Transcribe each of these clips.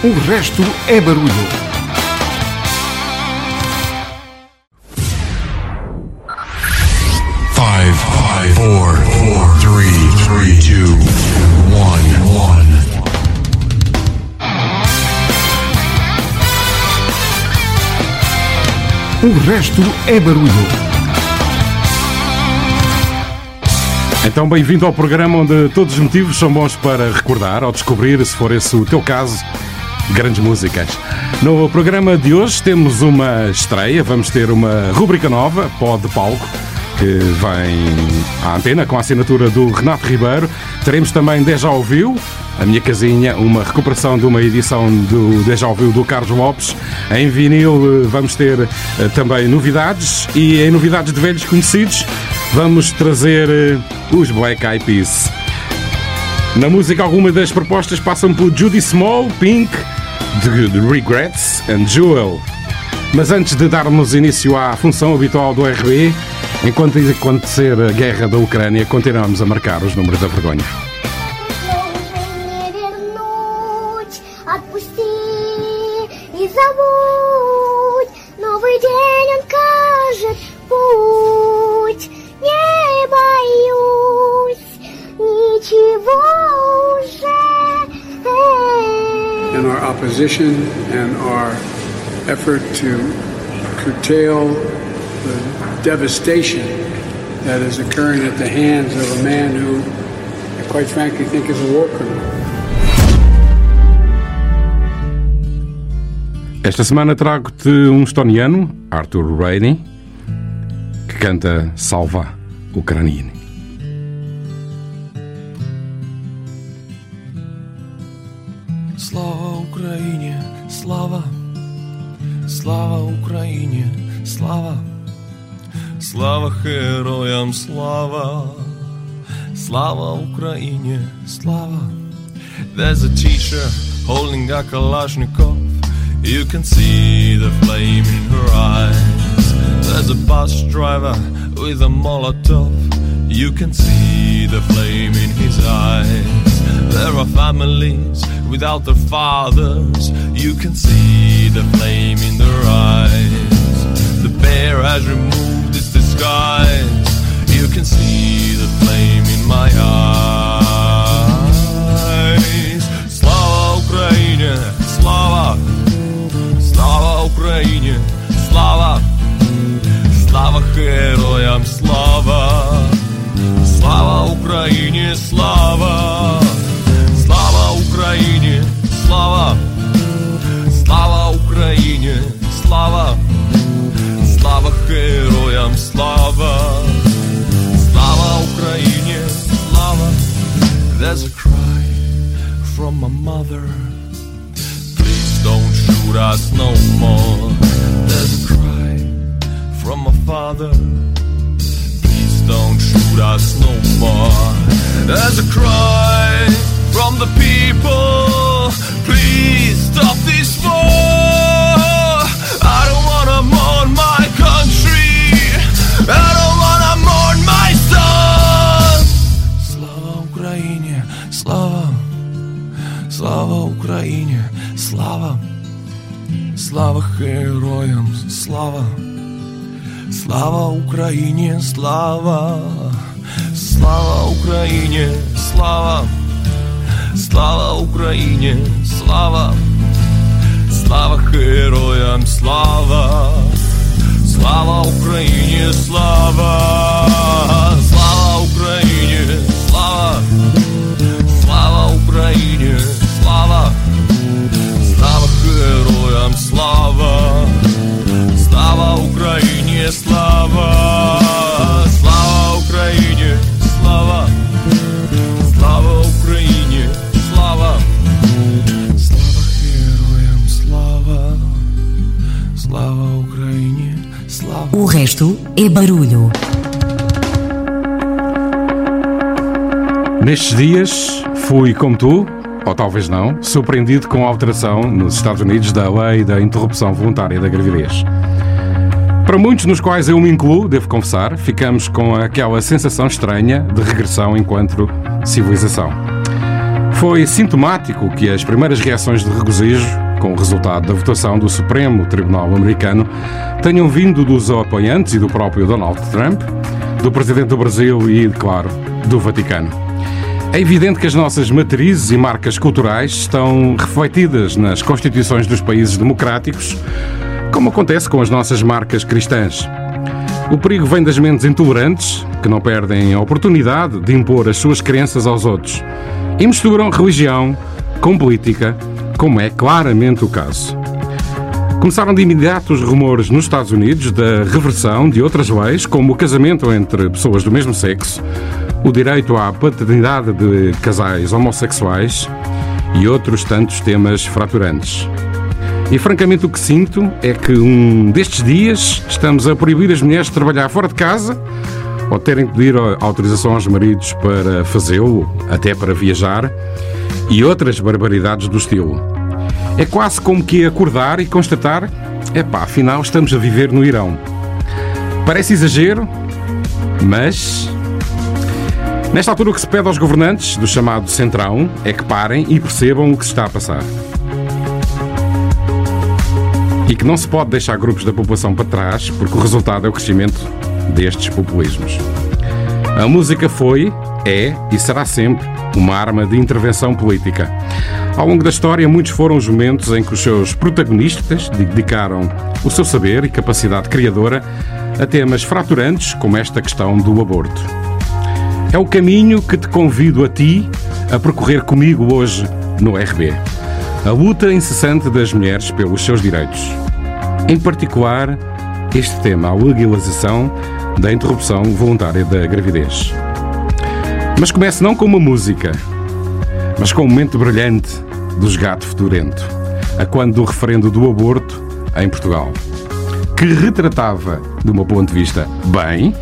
O resto é barulho. Five, five, four, four, three, three, two, one, one. O resto é barulho. Então, bem-vindo ao programa onde todos os motivos são bons para recordar ou descobrir, se for esse o teu caso, grandes músicas. No programa de hoje temos uma estreia, vamos ter uma rubrica nova, Pó de Palco, que vem à antena com a assinatura do Renato Ribeiro. Teremos também Deja Ouviu, a minha casinha, uma recuperação de uma edição do Deja Ouviu do Carlos Lopes. Em vinil eh, vamos ter eh, também novidades e em novidades de velhos conhecidos vamos trazer eh, os Black Eyed Peas. Na música, algumas das propostas passam por Judy Small, Pink, The Regrets and Jewel. Mas antes de darmos início à função habitual do RB, enquanto acontecer a guerra da Ucrânia, continuamos a marcar os números da vergonha. To curtail the devastation that is occurring at the hands of a man who, I quite frankly, think is a war criminal. Esta semana trago-te um estoniano, Arthur Rainey, que canta Salva Ucranienne. героям, слава, слава Україні, слава. There's a teacher holding a Kalashnikov. You can see the flame in her eyes. There's a bus driver with a Molotov. You can see the flame in his eyes. There are families without their fathers. You can see the flame in their eyes. The bear has removed its disguise. You can see the flame in my eyes. Slava Ukraine, Slava, Slava Україні, слава, слава героям, слава, слава Україні, слава, слава Україні, слава, слава Україні, слава, слава героям, слава, From my mother. Please don't shoot us no more. There's a cry from my father. Please don't shoot us no more. There's a cry from the people. Please stop this war. слава героям, слава, слава Україні, слава, слава Україні, слава, слава Україні, слава, слава героям, слава, слава Україні, слава, слава Україні, слава. Слава Україні, героям, слава, слава Україні, слава, слава Україні, слава, слава Україні, слава, слава героям, слава, слава Україні, слава. O resto é barulho. Nestes dias fui, como tu, ou talvez não, surpreendido com a alteração nos Estados Unidos da lei da interrupção voluntária da gravidez. Para muitos, nos quais eu me incluo, devo confessar, ficamos com aquela sensação estranha de regressão enquanto civilização. Foi sintomático que as primeiras reações de regozijo, com o resultado da votação do Supremo Tribunal Americano, tenham vindo dos apoiantes e do próprio Donald Trump, do Presidente do Brasil e, claro, do Vaticano. É evidente que as nossas matrizes e marcas culturais estão refletidas nas constituições dos países democráticos, como acontece com as nossas marcas cristãs. O perigo vem das mentes intolerantes, que não perdem a oportunidade de impor as suas crenças aos outros e misturam religião com política, como é claramente o caso. Começaram de imediato os rumores nos Estados Unidos da reversão de outras leis, como o casamento entre pessoas do mesmo sexo, o direito à paternidade de casais homossexuais e outros tantos temas fraturantes. E francamente o que sinto é que um destes dias estamos a proibir as mulheres de trabalhar fora de casa ou terem que pedir autorização aos maridos para fazê-lo, até para viajar, e outras barbaridades do estilo. É quase como que acordar e constatar: epá, afinal estamos a viver no Irão. Parece exagero, mas. Nesta altura, o que se pede aos governantes do chamado Centrão é que parem e percebam o que se está a passar. E que não se pode deixar grupos da população para trás, porque o resultado é o crescimento destes populismos. A música foi, é e será sempre uma arma de intervenção política. Ao longo da história, muitos foram os momentos em que os seus protagonistas dedicaram o seu saber e capacidade criadora a temas fraturantes como esta questão do aborto. É o caminho que te convido a ti a percorrer comigo hoje no RB. A luta incessante das mulheres pelos seus direitos. Em particular, este tema, a legalização da interrupção voluntária da gravidez. Mas comece não com uma música, mas com um momento brilhante dos Gato Fedorento, a quando do referendo do aborto em Portugal, que retratava, do meu ponto de vista, bem,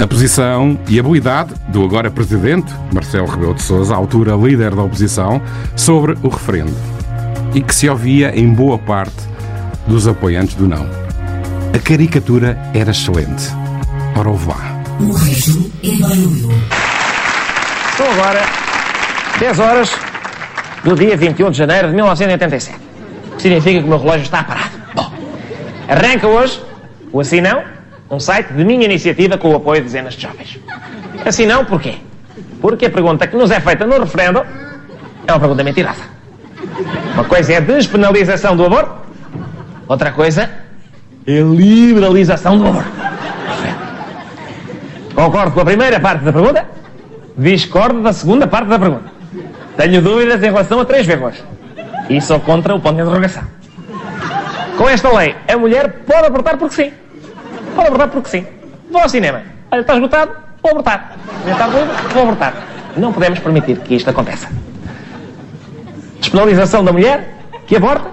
a posição e habilidade do agora presidente, Marcelo Rebelo de Sousa, à altura líder da oposição, sobre o referendo, e que se ouvia em boa parte dos apoiantes do não. A caricatura era excelente. Ora, o vá. O resto é barulho. São agora 10 horas do dia 21 de janeiro de 1987. O que significa que o meu relógio está parado. Bom, arranca hoje o Assim Não, um site de minha iniciativa com o apoio de dezenas de jovens. Assim não, porquê? Porque a pergunta que nos é feita no referendo é uma pergunta mentirosa. Uma coisa é a despenalização do aborto, outra coisa é a liberalização do aborto. Concordo com a primeira parte da pergunta, discordo da segunda parte da pergunta. Tenho dúvidas em relação a três vírgulas. E sou contra o ponto de interrogação. Com esta lei, a mulher pode abortar porque sim. Pode abortar porque sim. Vou ao cinema. Olha, está esgotado, vou abortar. Está doido, vou abortar. Não podemos permitir que isto aconteça. Despenalização da mulher que aborta,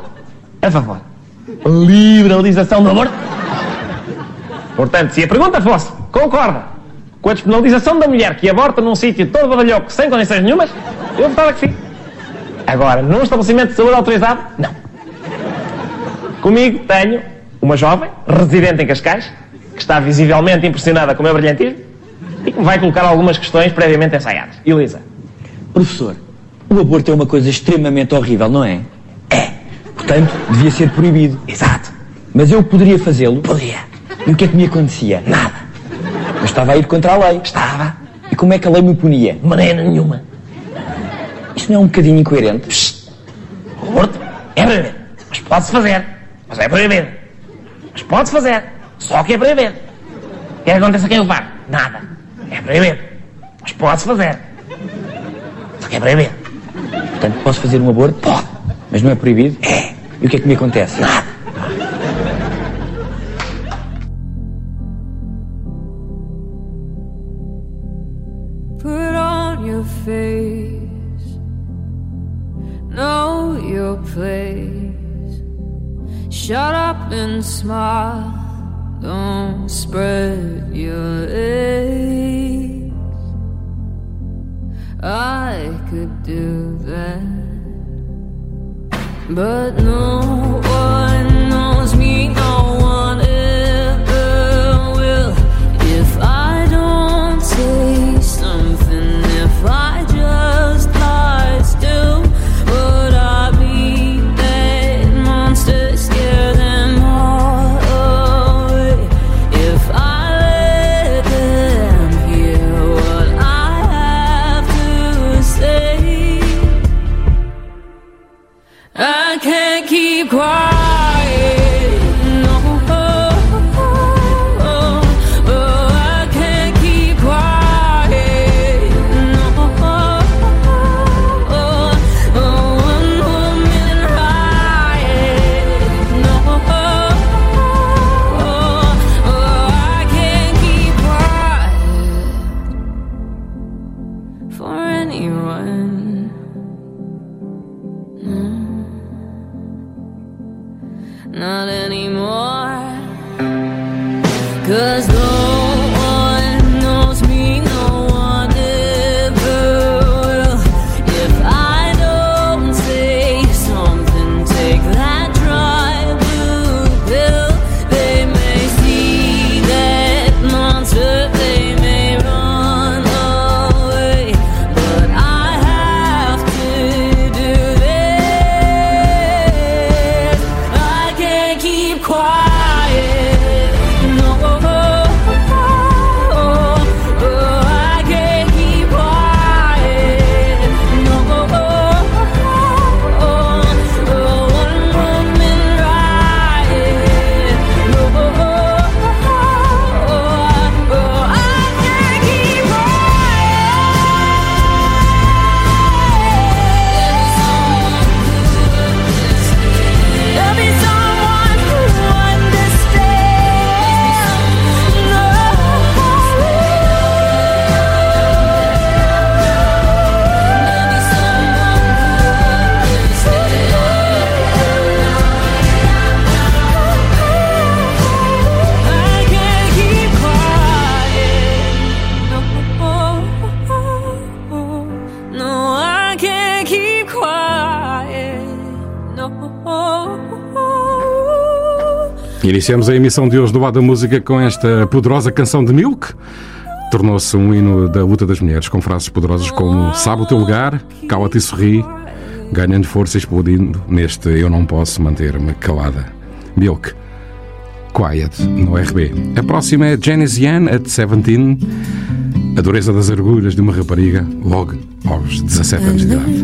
a favor. Liberalização do aborto. Portanto, se a pergunta fosse, concorda com a despenalização da mulher que aborta num sítio todo badalhoco sem condições nenhumas, eu votava que sim. Agora, num estabelecimento de saúde autorizado, não. Comigo tenho uma jovem, residente em Cascais, que está visivelmente impressionada com o meu brilhantismo e que me vai colocar algumas questões previamente ensaiadas. Elisa. Professor, o aborto é uma coisa extremamente horrível, não é? É. Portanto, devia ser proibido. Exato. Mas eu poderia fazê-lo? Podia. E o que é que me acontecia? Nada. Eu estava a ir contra a lei. Estava. E como é que a lei me punia? De maneira nenhuma. Isto não é um bocadinho incoerente? O aborto é proibido. Mas pode-se fazer. Mas é proibido. Mas pode-se fazer. Só que é proibido. O que é que acontece a quem o faz? Nada. É proibido. Mas pode-se fazer. Só que é proibido. Portanto, posso fazer um aborto? Pode. Mas não é proibido? É. E o que é que me acontece? Nada. Put on your face, know your place. Shut up and smile, don't spread your legs. I could do that, but no one knows me, no Cause no Iniciamos a emissão de hoje do Lado da Música com esta poderosa canção de Milk. Tornou-se um hino da luta das mulheres, com frases poderosas como Sabe o teu lugar, cala-te e sorri, ganhando força e explodindo neste Eu não posso manter-me calada. Milk, Quiet, no RB. A próxima é Janice Yan, at 17, a dureza das arguras de uma rapariga, logo aos 17 anos de idade.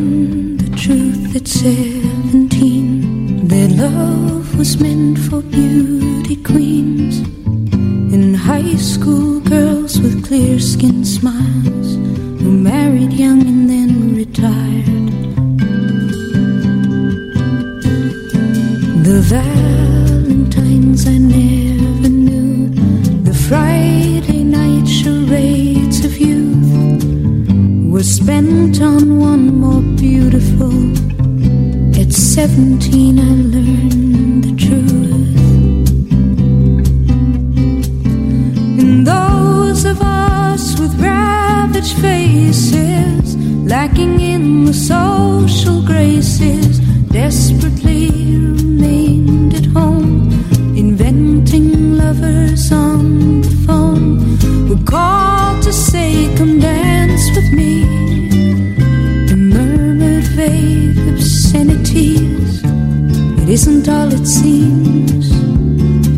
The truth at seventeen that love was meant for beauty queens and high school girls with clear skinned smiles who married young and then retired. The Valentines I never knew, the Friday night charades of youth were spent on one more beautiful. At seventeen, I learned the truth. And those of us with ravaged faces, lacking in the social graces, desperately remained at home, inventing lovers on the phone. Were called to say, Come dance with me. And murmured vague obscenities. Isn't all it seems.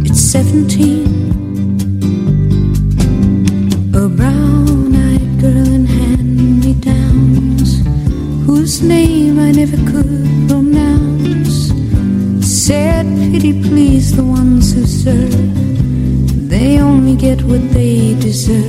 It's seventeen. A brown eyed girl in hand me downs, whose name I never could pronounce, said, Pity please the ones who serve. They only get what they deserve.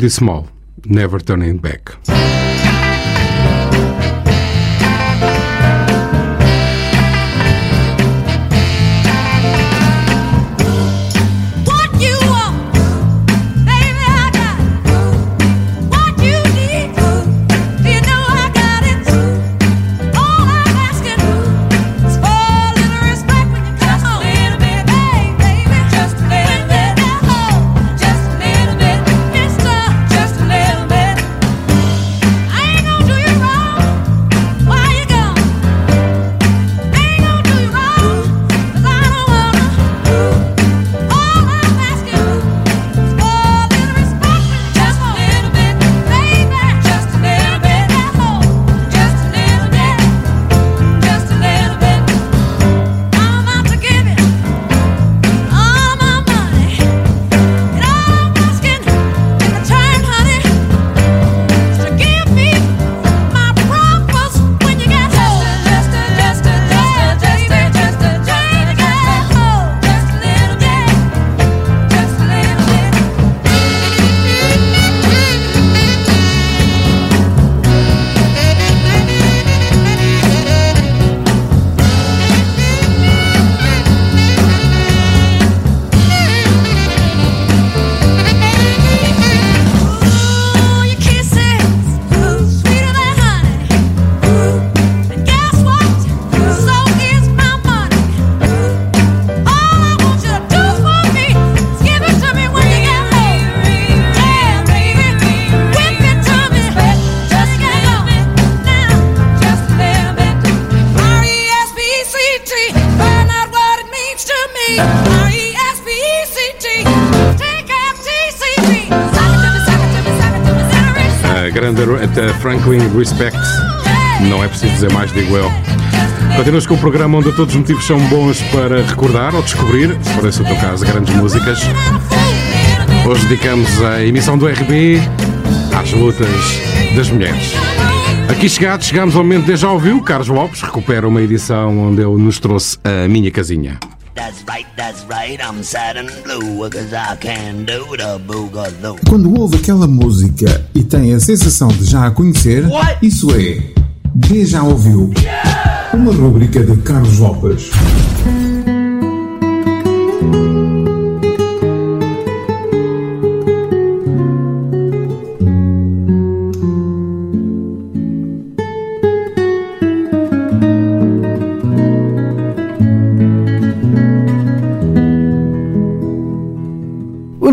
Judy Small, Never Turning Back. Grande Franklin Respect. Não é preciso dizer mais, digo eu. Continuas com o programa onde todos os motivos são bons para recordar ou descobrir, se for esse o teu caso, grandes músicas. Hoje dedicamos a emissão do RB às lutas das mulheres. Aqui chegados, chegamos ao momento de já ouviu. Carlos Lopes recupera uma edição onde ele nos trouxe a minha casinha. That's right, that's right, I'm sad and blue, cause I can do the boogaloo. Quando ouve aquela música e tem a sensação de já a conhecer, isso é já ouviu. Uma rubrica de Carlos Lopes.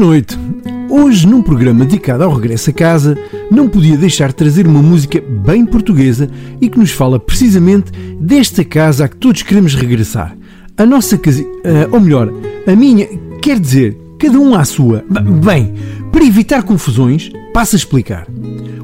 Noite. Hoje, num programa dedicado ao regresso a casa, não podia deixar de trazer uma música bem portuguesa e que nos fala precisamente desta casa a que todos queremos regressar. A nossa casa, ah, ou melhor, a minha, quer dizer, cada um à sua. Bem, para evitar confusões, passo a explicar.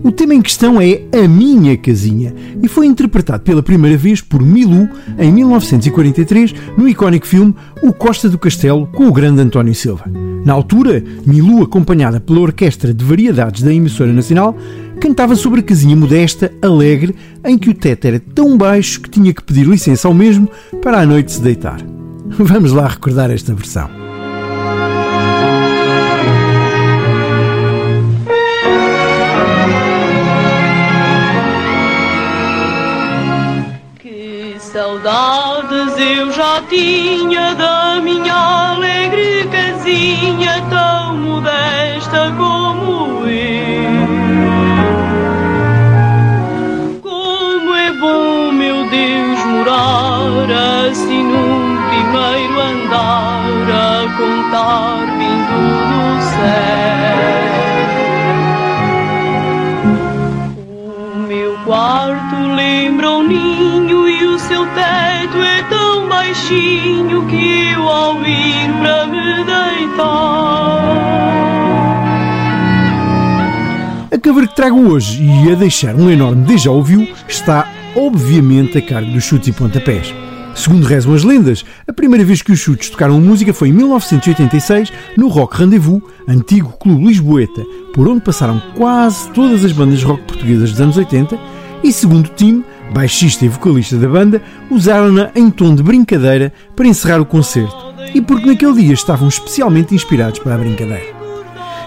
O tema em questão é A Minha Casinha e foi interpretado pela primeira vez por Milu em 1943 no icónico filme O Costa do Castelo com o grande António Silva. Na altura, Milu, acompanhada pela orquestra de variedades da emissora nacional, cantava sobre a casinha modesta, alegre, em que o teto era tão baixo que tinha que pedir licença ao mesmo para à noite se deitar. Vamos lá recordar esta versão. Saudades eu já tinha da minha alegre casinha tão modesta como eu. Como é bom, meu Deus, morar assim num primeiro andar a contar vindo do céu. O meu quarto lembra um ninho o seu teto é tão baixinho que eu ao ir para me deitar. A cover que trago hoje e a deixar um enorme déjà ouviu está obviamente a cargo dos chutes e pontapés. Segundo rezam as lendas, a primeira vez que os chutes tocaram música foi em 1986 no Rock Rendezvous, antigo clube lisboeta, por onde passaram quase todas as bandas rock portuguesas dos anos 80 e segundo o time, baixista e vocalista da banda, usaram-na em tom de brincadeira para encerrar o concerto e porque naquele dia estavam especialmente inspirados para a brincadeira.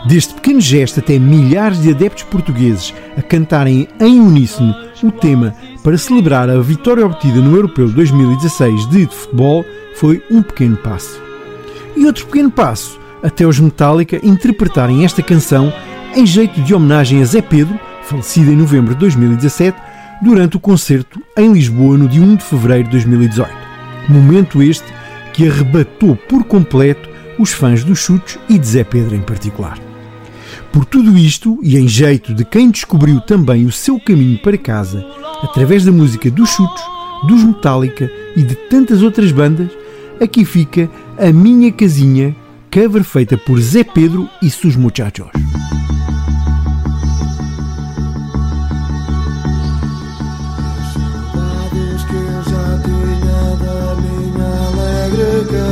Deste pequeno gesto até milhares de adeptos portugueses a cantarem em uníssono o tema para celebrar a vitória obtida no Europeu 2016 de futebol foi um pequeno passo. E outro pequeno passo até os Metallica interpretarem esta canção em jeito de homenagem a Zé Pedro, falecido em novembro de 2017, durante o concerto em Lisboa no dia 1 de fevereiro de 2018. Momento este que arrebatou por completo os fãs dos chutes e de Zé Pedro em particular. Por tudo isto, e em jeito de quem descobriu também o seu caminho para casa através da música dos Chutos, dos Metallica e de tantas outras bandas, aqui fica a minha casinha, cover feita por Zé Pedro e seus muchachos.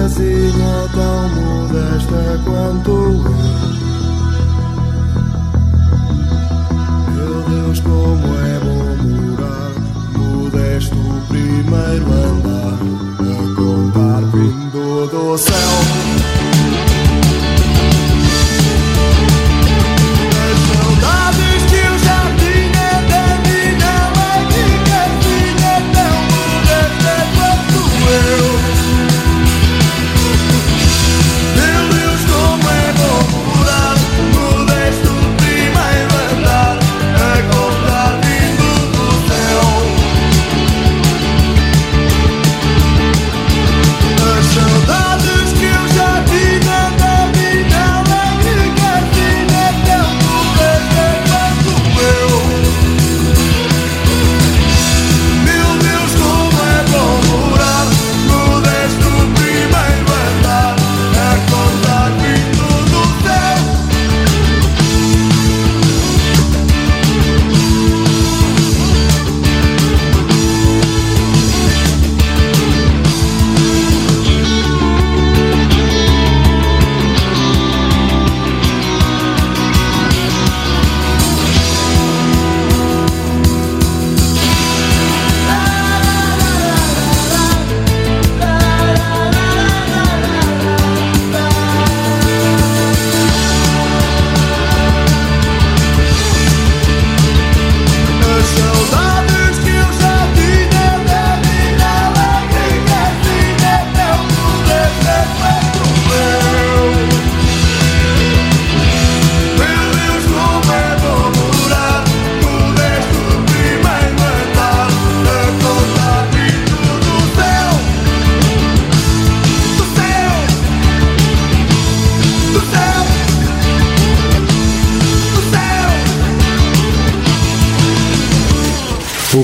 Casinha tão modesta quanto eu. Meu Deus, como é bom morar modesto primeiro andar a contar vindo do céu.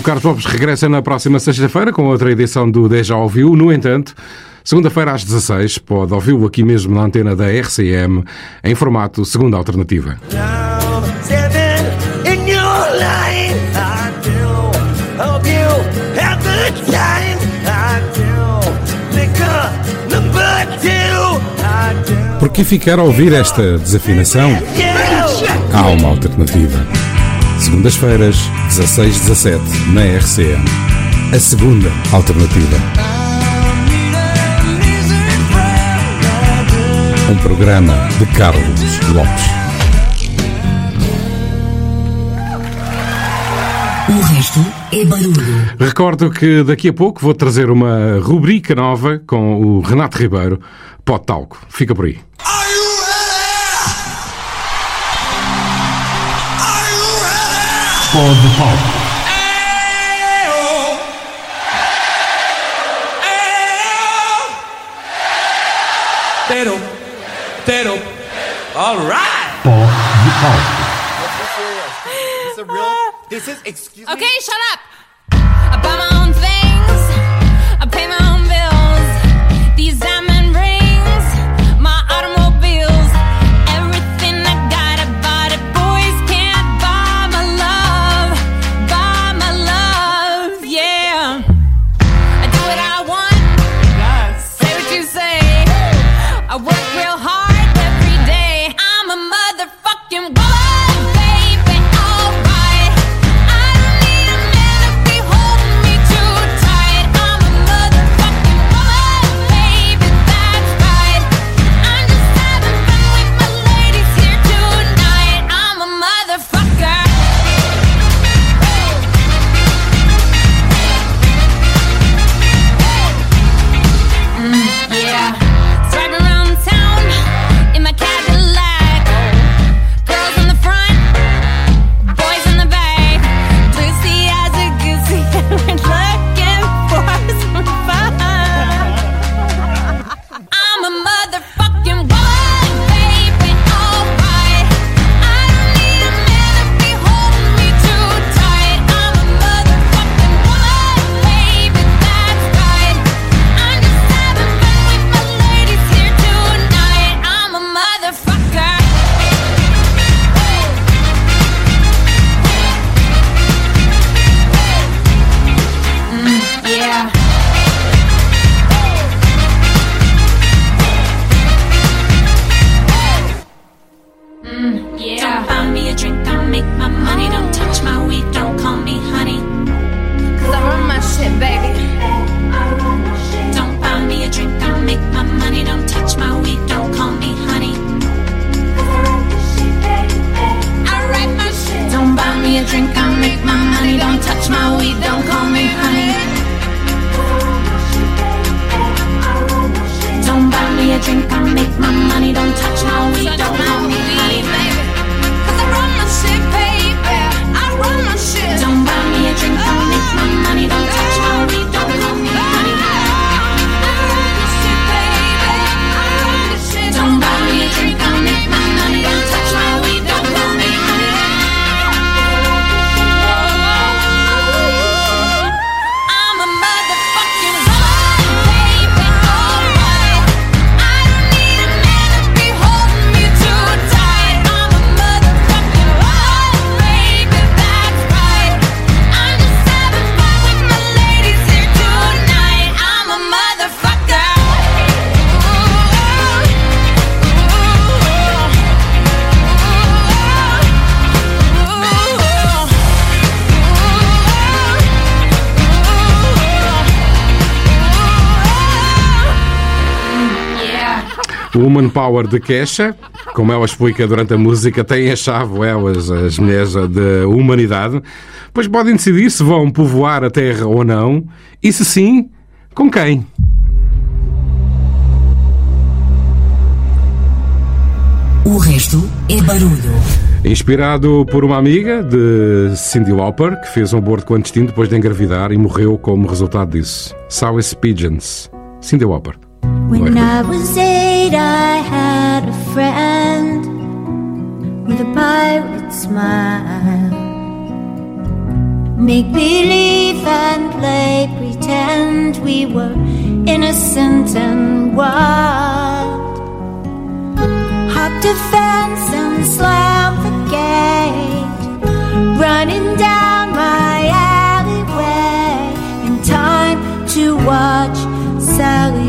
O Carlos Lopes regressa na próxima sexta-feira com outra edição do Deja Ouviu. No entanto, segunda-feira às 16 pode ouvi-lo aqui mesmo na antena da RCM em formato Segunda Alternativa. Por que ficar a ouvir esta desafinação? Há uma alternativa. Segundas-feiras, 16-17, na RCM. A segunda alternativa. Um programa de Carlos Lopes. O resto é barulho. Recordo que daqui a pouco vou trazer uma rubrica nova com o Renato Ribeiro, Potalco. Fica por aí. Ah! for the pop. All right. For the pop. This is real. This is excuse okay, me. Okay, shut up. humor de queixa. Como ela explica durante a música, têm a chave, elas, as mulheres da humanidade, pois podem decidir se vão povoar a Terra ou não, e se sim, com quem. O resto é barulho. Inspirado por uma amiga de Cindy Lauper, que fez um aborto clandestino depois de engravidar e morreu como resultado disso. South Pigeons. Cindy Lauper. When night I had a friend with a pirate smile. Make believe and play pretend we were innocent and wild. Hop the fence and slam the gate, running down my alleyway in time to watch Sally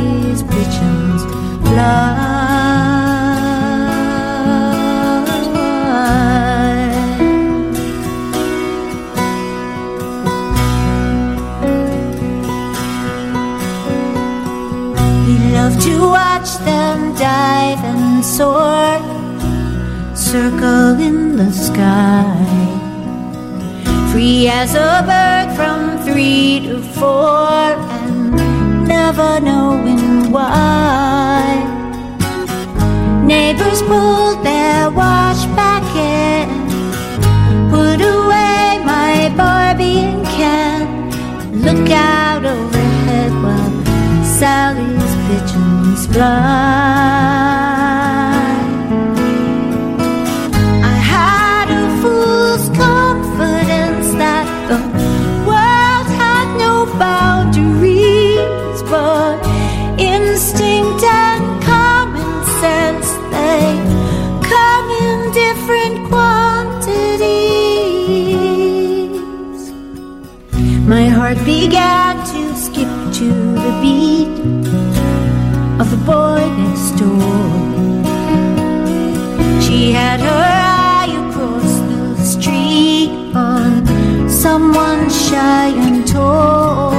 three to four, and never knowing why. Neighbors pulled their wash back in, put away my Barbie and Ken. Look out overhead while Sally's pigeons fly. Heart began to skip to the beat of the boy next door. She had her eye across the street on someone shy and tall.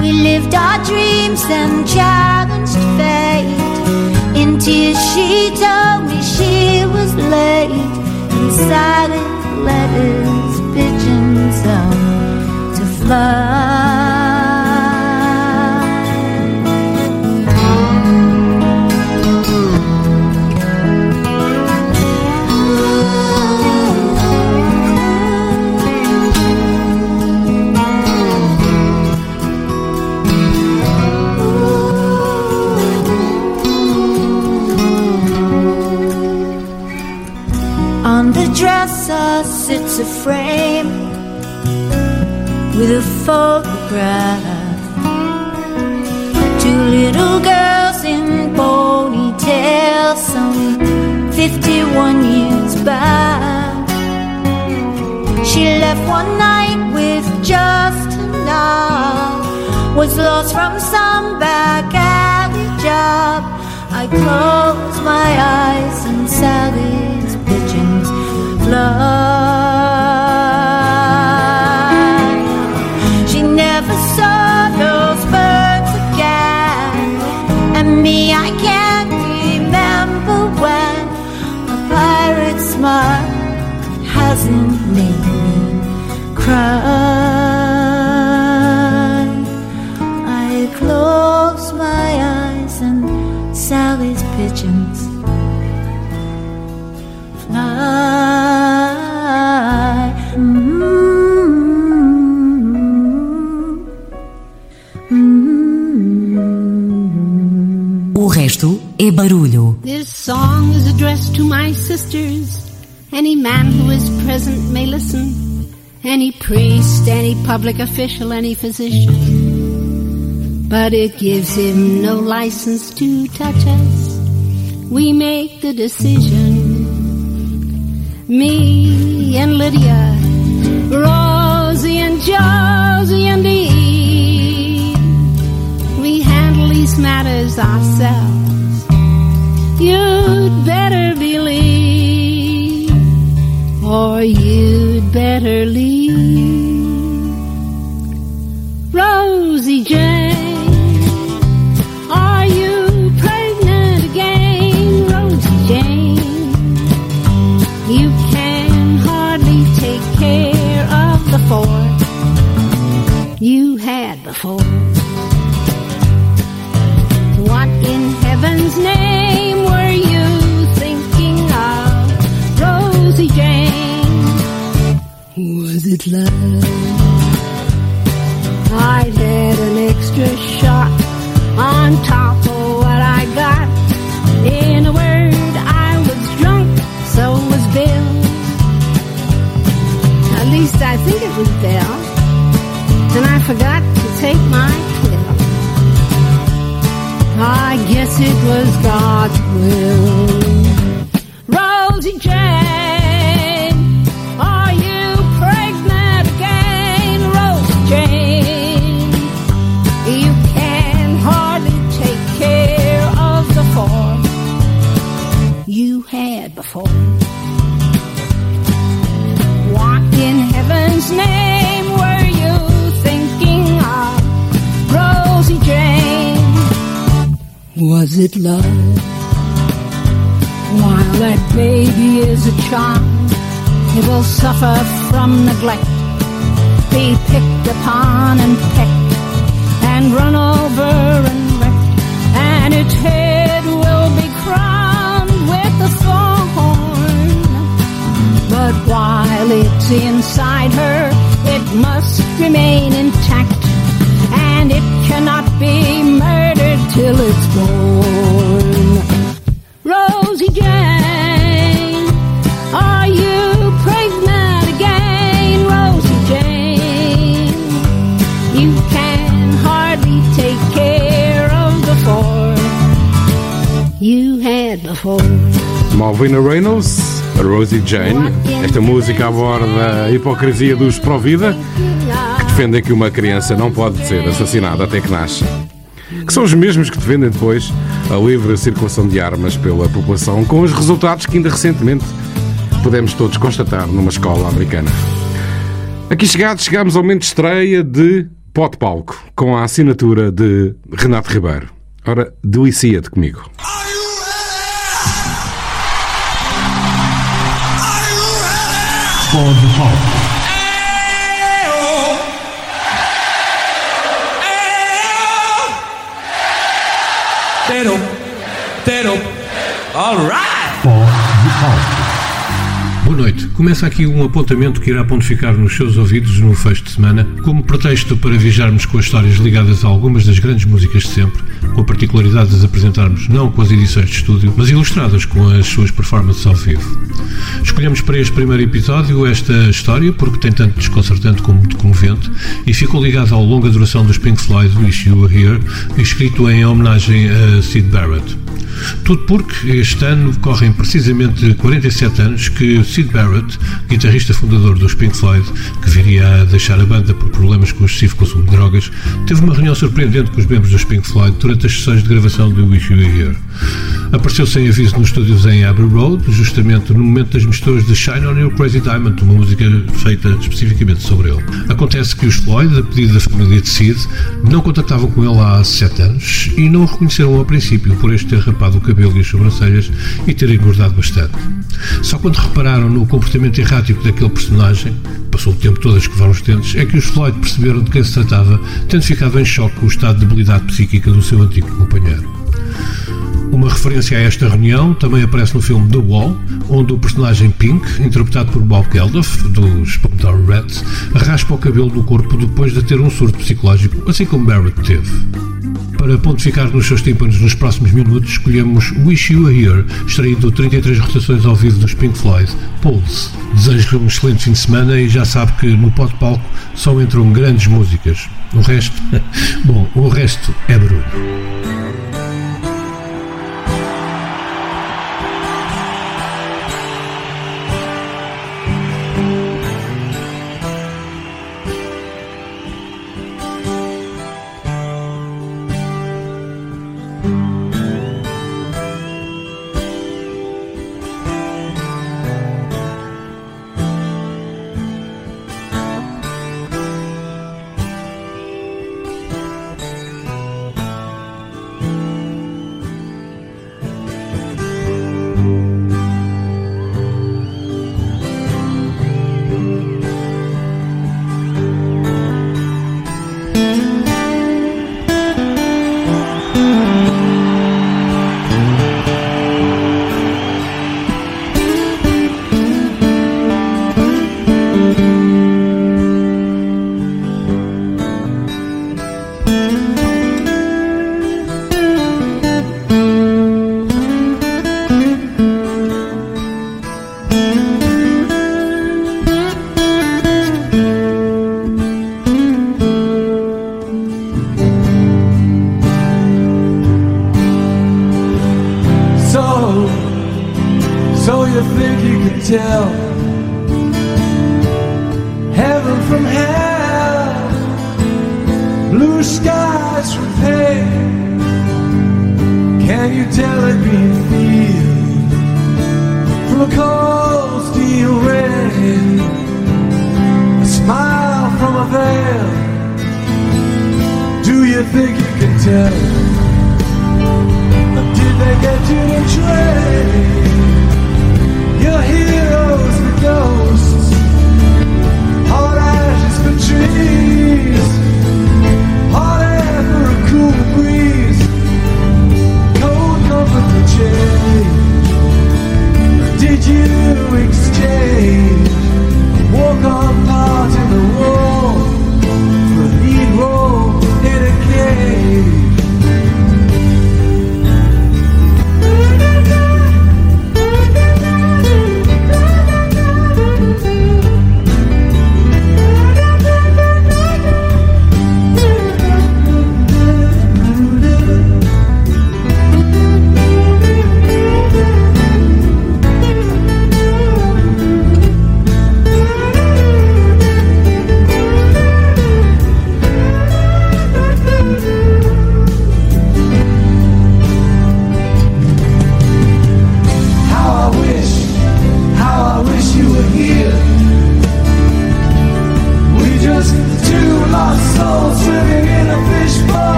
We lived our dreams and challenged fate. In tears, she told me she was late. And silent letters, On the dresser sits a frame with a photograph. Two little girls in ponytails, some 51 years back. She left one night with just enough, was lost from some back alley job. I close my eyes and Sally's pigeons fly. O resto é barulho. This song is addressed to my sisters. Any man who is present may listen. Any priest, any public official, any physician. But it gives him no license to touch us. We make the decision. Me and Lydia, Rosie and Josie and Eve. These matters ourselves. You'd better believe, or you'd better leave. Rosie Jane, are you pregnant again, heaven's name were you thinking of, Rosie Jane? Was it love? I'd had an extra shot on top of what I got. In a word, I was drunk, so was Bill. At least I think it was Bill. Then I forgot to take my I guess it was God's will. Rosie Jack. Was it love? While that baby is a child, it will suffer from neglect, be picked upon and pecked, and run over and wrecked, and its head will be crowned with a thorn. But while it's inside her, it must remain intact, and it cannot be murdered till it's born. Rosie Jane, are you pregnant again, Rosie Jane? You can hardly take care of the four you had before. Malvina Reynolds, Rosie Jane. Esta música aborda a hipocrisia dos pró-vida que defendem que uma criança não pode ser assassinada até que nasce. Que são os mesmos que defendem depois a livre circulação de armas pela população, com os resultados que ainda recentemente pudemos todos constatar numa escola americana. Aqui chegados, chegamos ao momento de estreia de Pote Palco, com a assinatura de Renato Ribeiro. Ora, delicia-te comigo. Pode palco. Tero, alright! Boa noite. Começa aqui um apontamento que irá pontificar nos seus ouvidos no fecho de semana, como pretexto para viajarmos com as histórias ligadas a algumas das grandes músicas de sempre, com a particularidade de as apresentarmos não com as edições de estúdio, mas ilustradas com as suas performances ao vivo. Escolhemos para este primeiro episódio esta história porque tem tanto desconcertante como muito comovente e ficou ligada ao longa duração dos Pink Floyd Wish You Were Here, escrito em homenagem a Sid Barrett. Tudo porque este ano correm precisamente 47 anos que Sid Barrett, guitarrista fundador dos Pink Floyd, que viria a deixar a banda por problemas com o excessivo consumo de drogas, teve uma reunião surpreendente com os membros dos Pink Floyd durante as sessões de gravação de Wish You Were Here. Apareceu sem aviso nos estúdios em Abbey Road, justamente no momento das misturas de Shine On You Crazy Diamond, uma música feita especificamente sobre ele. Acontece que os Floyd, a pedido da família de Sid, não contactavam com ele há 7 anos e não o reconheceram ao princípio por este ter rapado o cabelo e as sobrancelhas e ter engordado bastante. Só quando repararam no comportamento errático daquele personagem, passou o tempo todo a escovar os dentes, é que os Floyd perceberam de quem se tratava, tendo ficado em choque com o estado de debilidade psíquica do seu antigo companheiro. Uma referência a esta reunião também aparece no filme The Wall, onde o personagem Pink, interpretado por Bob Geldof, dos Pomodoro Rats, raspa o cabelo do corpo depois de ter um surto psicológico, assim como Barrett teve. Para pontificar nos seus tímpanos nos próximos minutos, escolhemos Wish You Were Here, extraído 33 rotações ao vivo dos Pink Floyd, Pulse. Desejo um excelente fim de semana e já sabe que no pó de palco só entram grandes músicas. O resto, bom, o resto é barulho.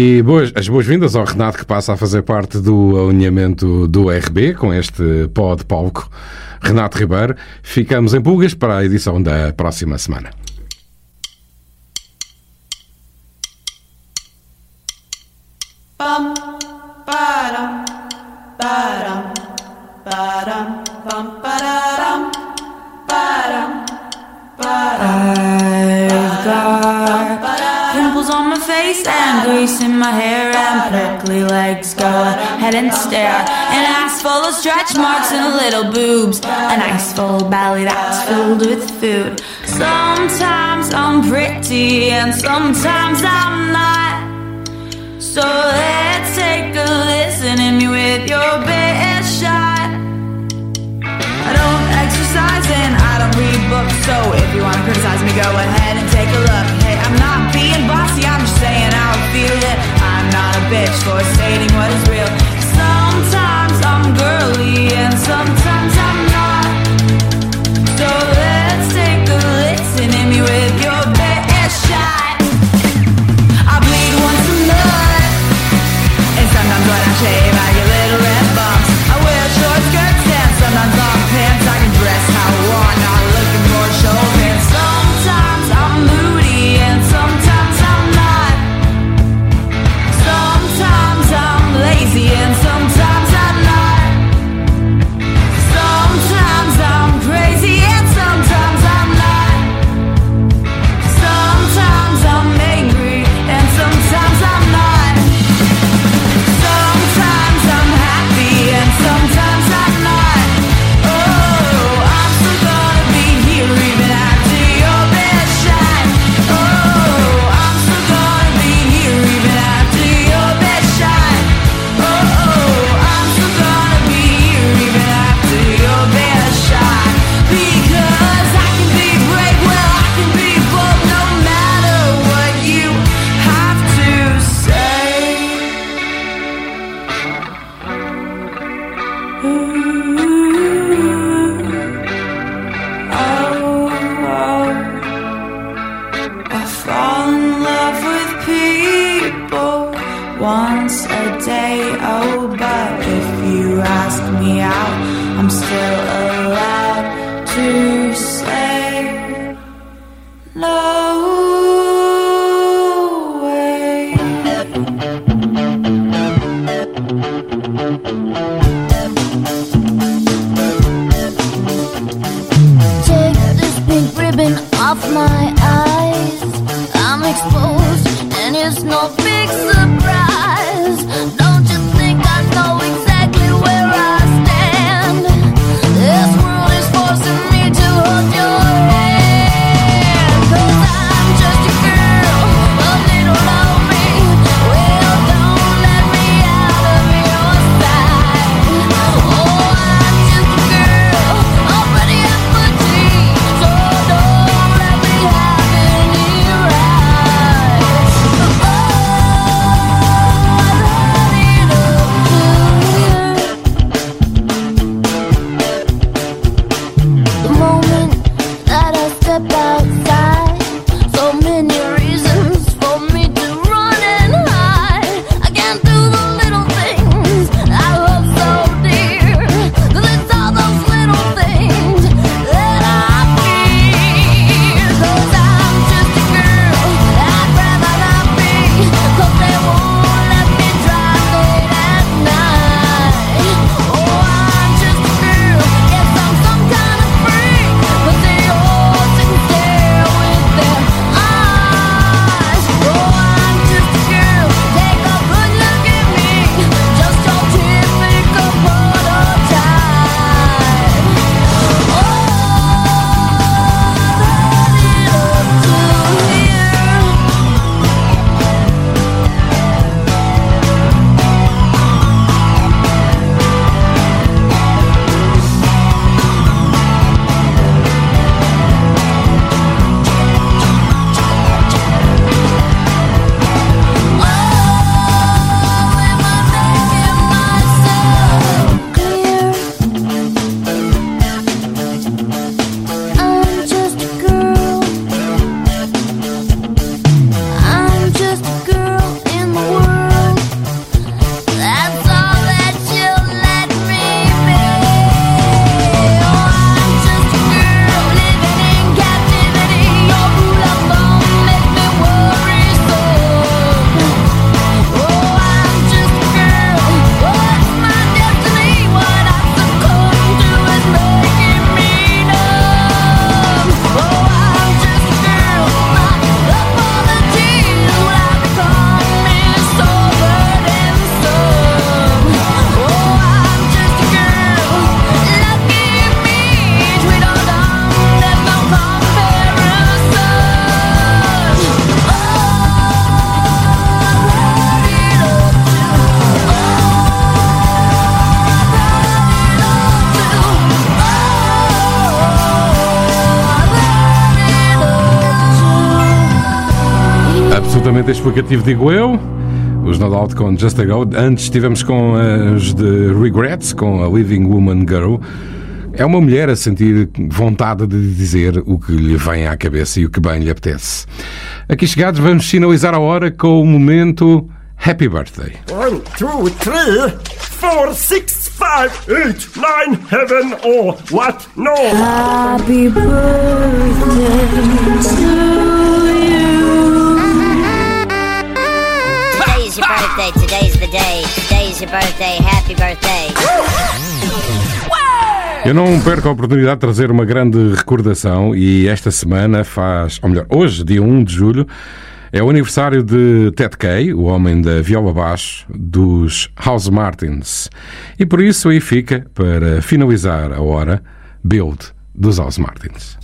E boas, as boas-vindas ao Renato que passa a fazer parte do alinhamento do RB com este pó de palco. Renato Ribeiro, ficamos em pulgas para a edição da próxima semana. and sometimes I'm not. So let's take a listen at with your best shot. I don't exercise and I don't read books, so if you wanna criticize me, go ahead and take a look. Hey, I'm not being bossy, I'm just saying I feel it. I'm not a bitch for stating what is negativo, digo eu. Os No Doubt com Just a Go. Antes estivemos com eh, as de Regrets, com a Living Woman Girl. É uma mulher a sentir vontade de dizer o que lhe vem à cabeça e o que bem lhe apetece. Aqui chegados, vamos sinalizar a hora com o momento Happy Birthday. 1, 2, 3, 4, 6, 5, 8, 9, heaven or what? No! Happy Birthday to birthday, today's the day. Today's your birthday, happy birthday. Eu não perco a oportunidade de trazer uma grande recordação e esta semana faz, ou melhor, hoje, dia 1 de julho, é o aniversário de Ted Kay, o homem da viola baixo dos House Martins. E por isso aí fica, para finalizar a hora, Build dos House Martins.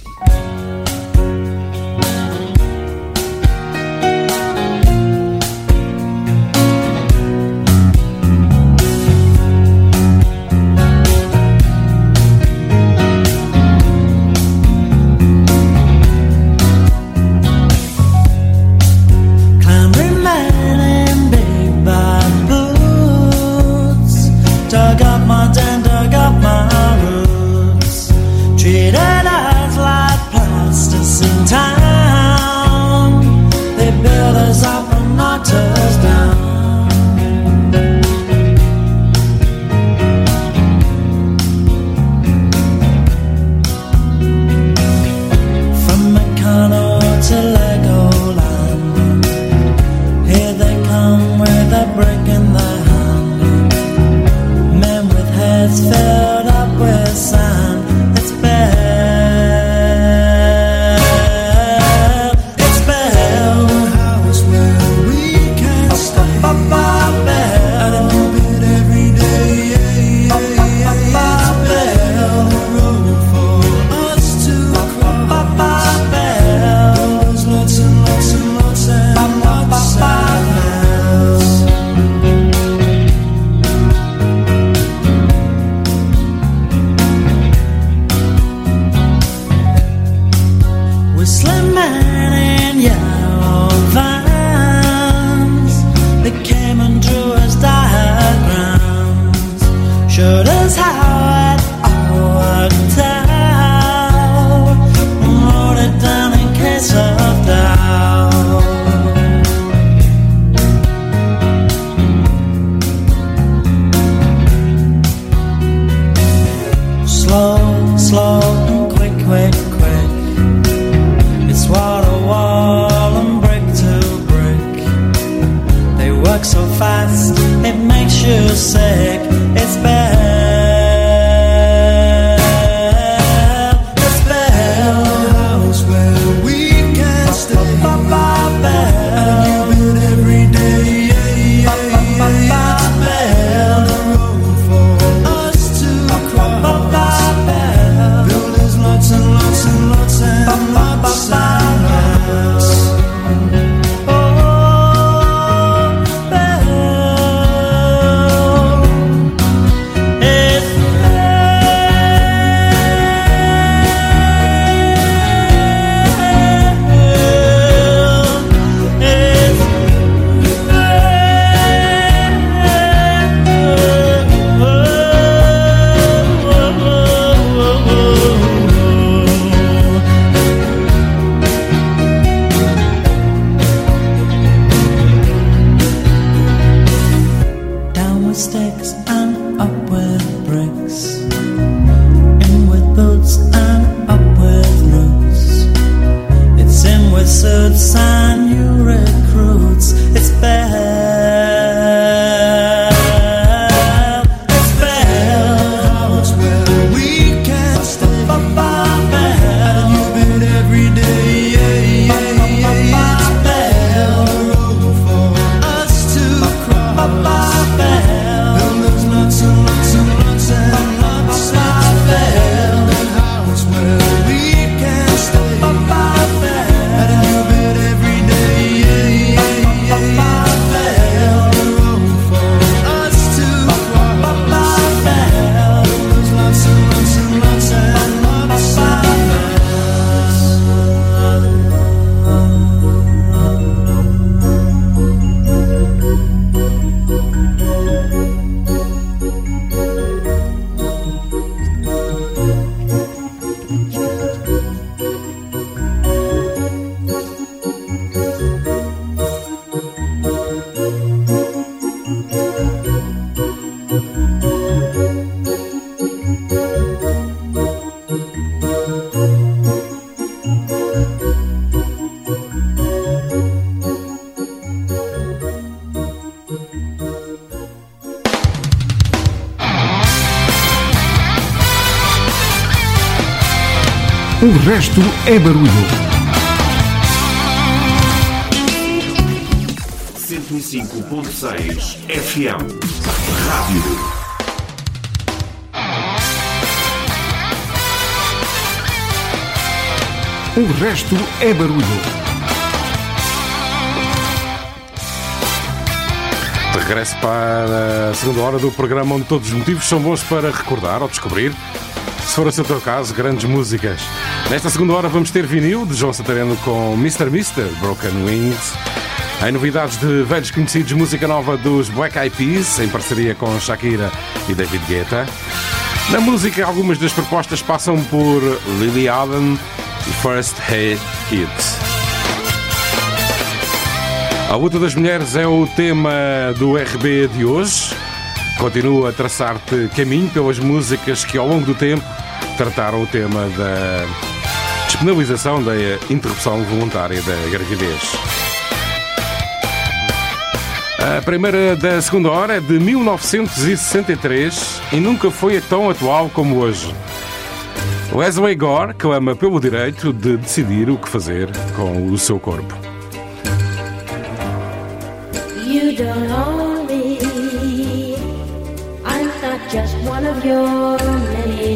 É barulho. 105.6 FM. Rádio. O resto é barulho. De regresso para a segunda hora do programa onde todos os motivos são bons para recordar ou descobrir. Se for o teu caso, grandes músicas. Nesta segunda hora vamos ter vinil de João Santareno com Mr. Mister, Broken Wings. Em novidades de velhos conhecidos, música nova dos Black Eyed Peas, em parceria com Shakira e David Guetta. Na música, algumas das propostas passam por Lily Allen e First Hey Hit. A luta das mulheres é o tema do RB de hoje. Continua a traçar-te caminho pelas músicas que ao longo do tempo trataram o tema da despenalização da interrupção voluntária da gravidez. A primeira da segunda hora é de 1963 e nunca foi tão atual como hoje. Wesley Gore clama pelo direito de decidir o que fazer com o seu corpo. You don't me. I'm not just one of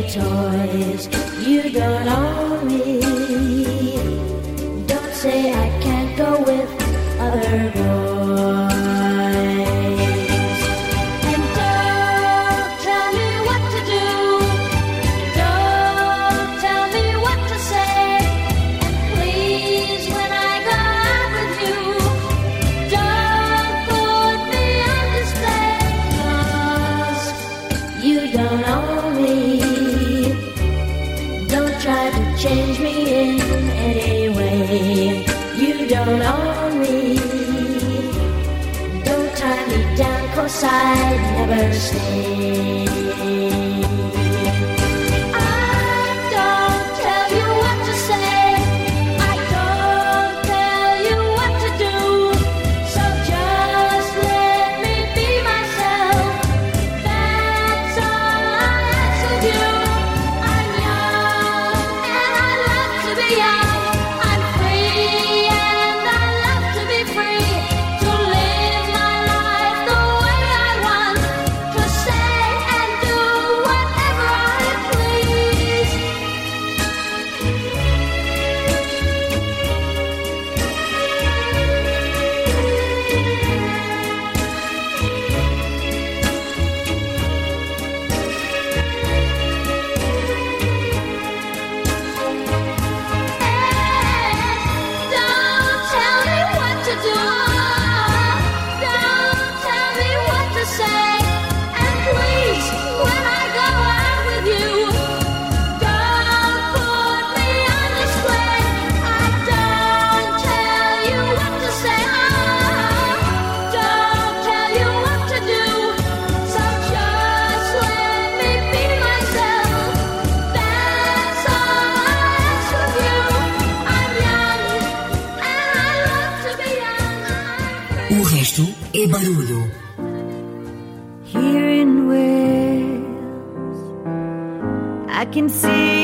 toys. You don't own me. Don't say I can't go with other boys. Understand. can see.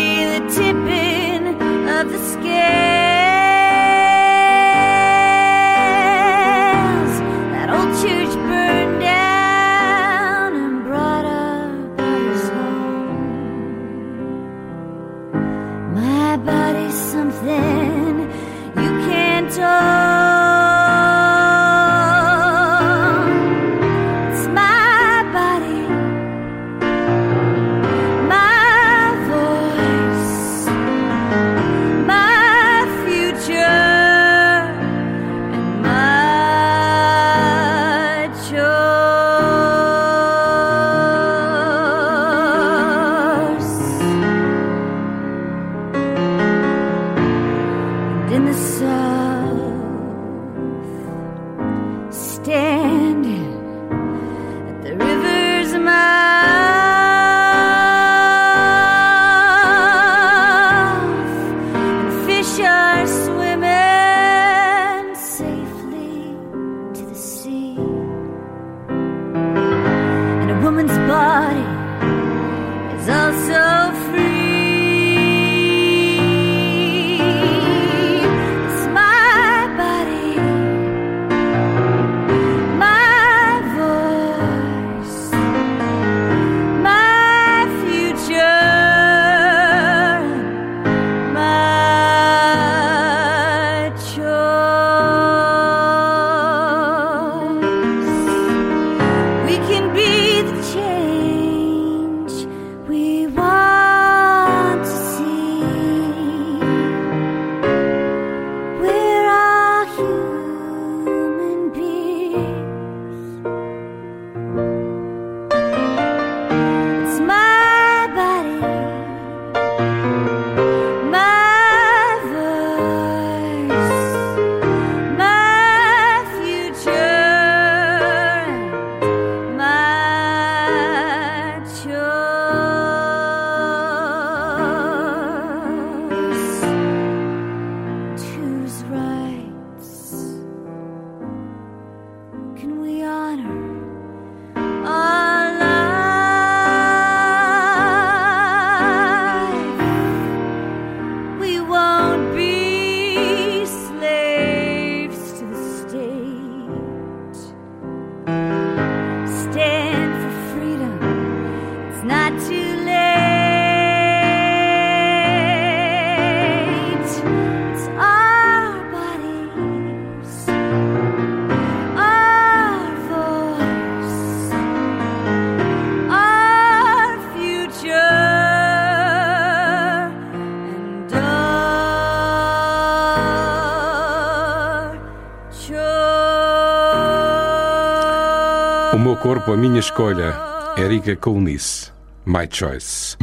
pela minha escolha, Erika Colnice, My Choice.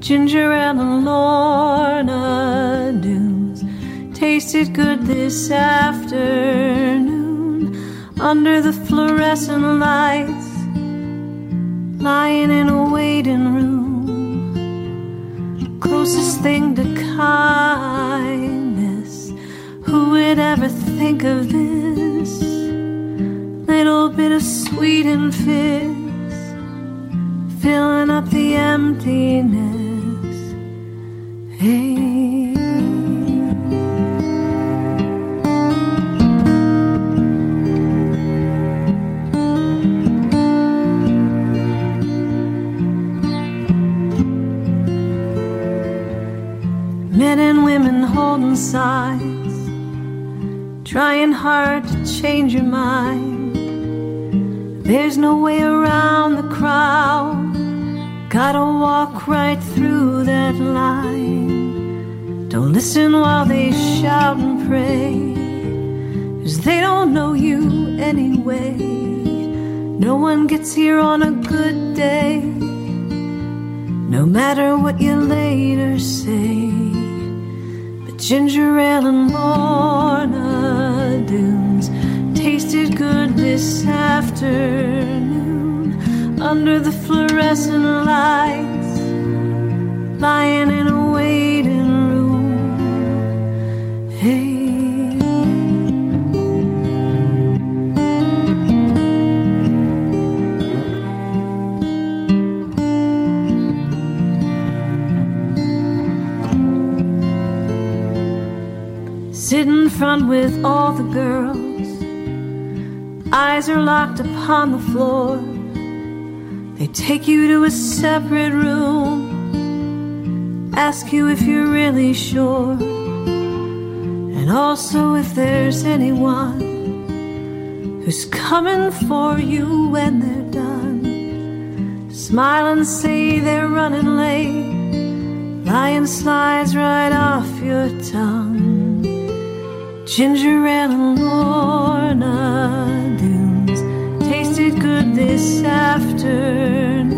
Ginger ale and Lorna Dunes tasted good this afternoon under the fluorescent lights, lying in a waiting room. Think of this? Little bit of sweet and fizz, filling up the emptiness. Hard to change your mind. There's no way around the crowd, gotta walk right through that line. Don't listen while they shout and pray, cause they don't know you anyway. No one gets here on a good day, no matter what you later say. But ginger ale and Lorna Tasted good this afternoon. Under the fluorescent lights, lying in Sit in front with all the girls. Eyes are locked upon the floor. They take you to a separate room. Ask you if you're really sure. And also if there's anyone who's coming for you when they're done. Smile and say they're running late. Lying slides right off your tongue. Ginger ale and Lorna Doones tasted good this afternoon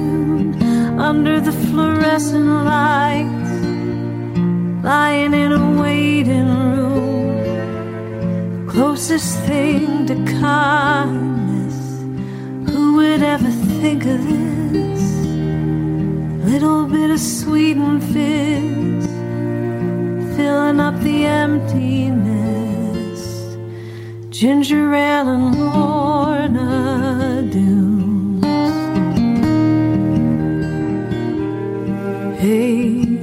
under the fluorescent lights, lying in a waiting room. Closest thing to kindness. Who would ever think of this? Little bit of sweet and fizz, filling up the emptiness. Ginger ale and Lorna Doones. Hey.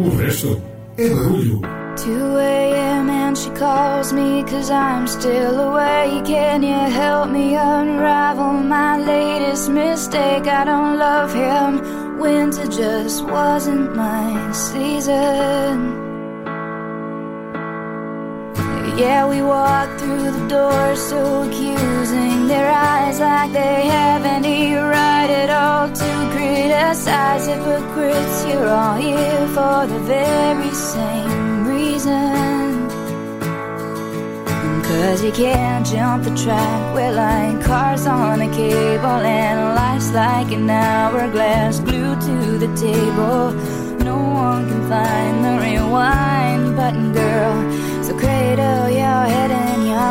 O resto é barulho. 2 a.m. and she calls me cause I'm still awake. Can you help me unravel my latest mistake? I don't love him. Winter just wasn't my season. Yeah, we walk through the door so accusing. Their eyes like they have any right at all to criticize hypocrites. You're all here for the very same reason. Cause you can't jump the track. We're like cars on a cable, and life's like an hourglass glued to the table. No one can find the rewind button, girl. So cradle your head in your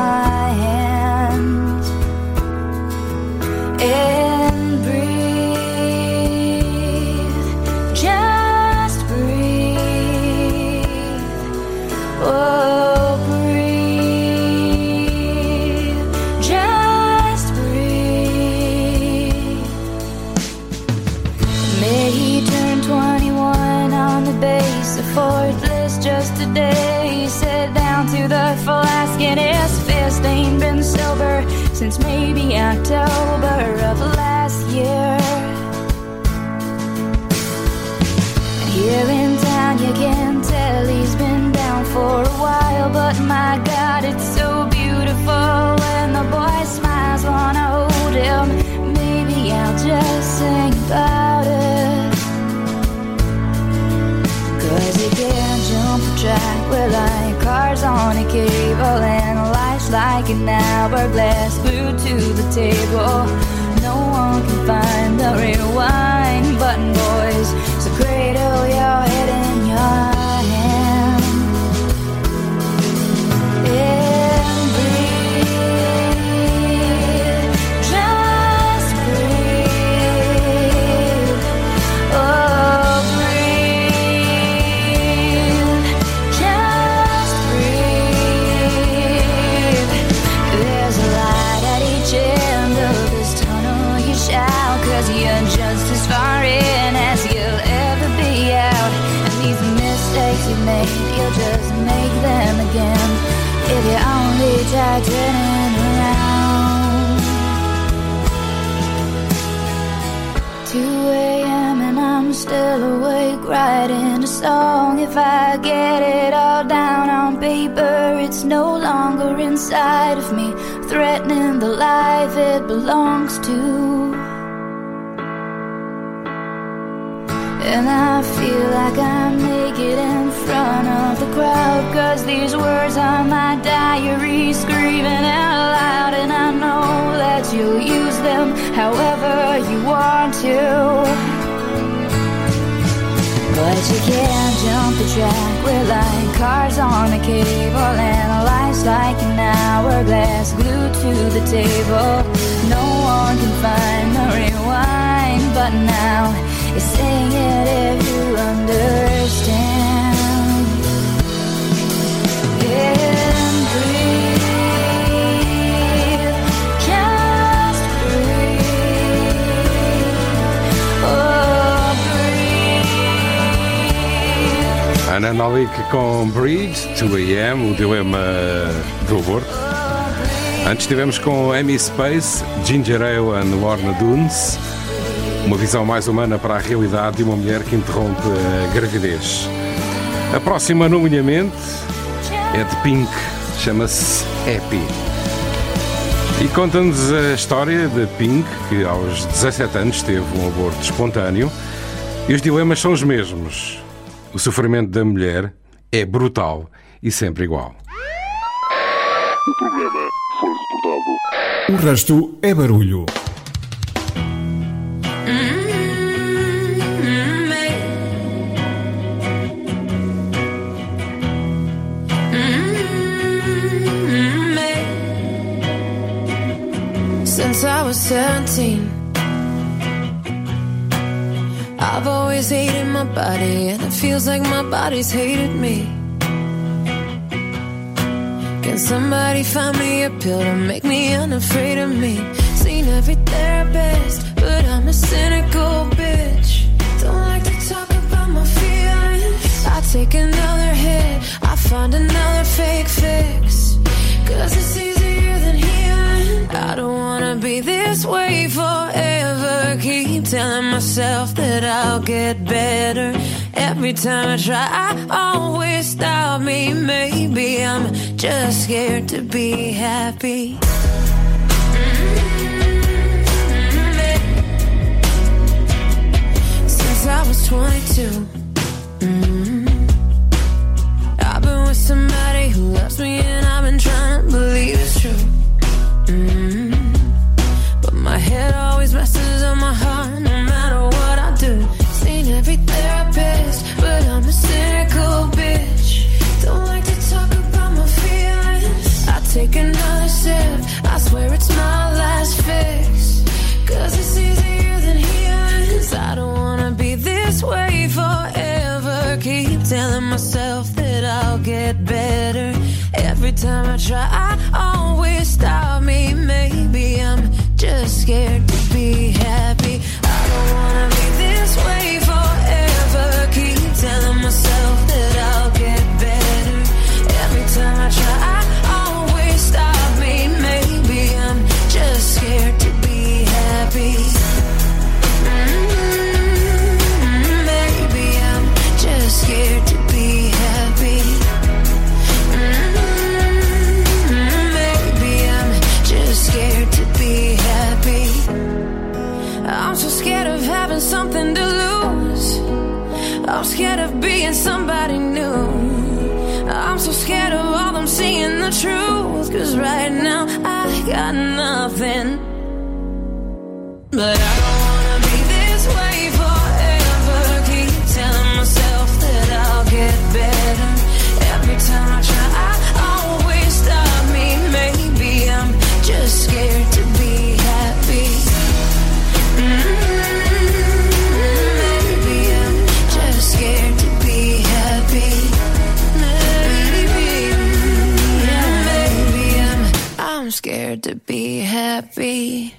Tivemos com Amy Space, Ginger Ale and Lorna Dunes. Uma visão mais humana para a realidade de uma mulher que interrompe a gravidez. A próxima, nomeadamente, é de Pink, chama-se Happy. E conta-nos a história de Pink, que aos 17 anos teve um aborto espontâneo. E os dilemas são os mesmos. O sofrimento da mulher é brutal e sempre igual. O programa reportado. O resto é barulho. Since I was 17, I've always hated my body, and it feels like my body's hated me. Can somebody find me a pill to make me unafraid of me? Seen every therapist, but I'm a cynical bitch. Don't like to talk about my feelings. I take another hit, I find another fake fix. Cause it's easier than healing. I don't wanna be this way forever. Keep telling myself that I'll get better. Every time I try, I always stop me. Maybe I'm just scared to be happy. Since I was 22. mm, I've been with somebody who loves me, time I try, I always stop me. Maybe I'm just scared being somebody new. I'm so scared of all them seeing the truth. Cause right now I got nothing. But I scared to be happy.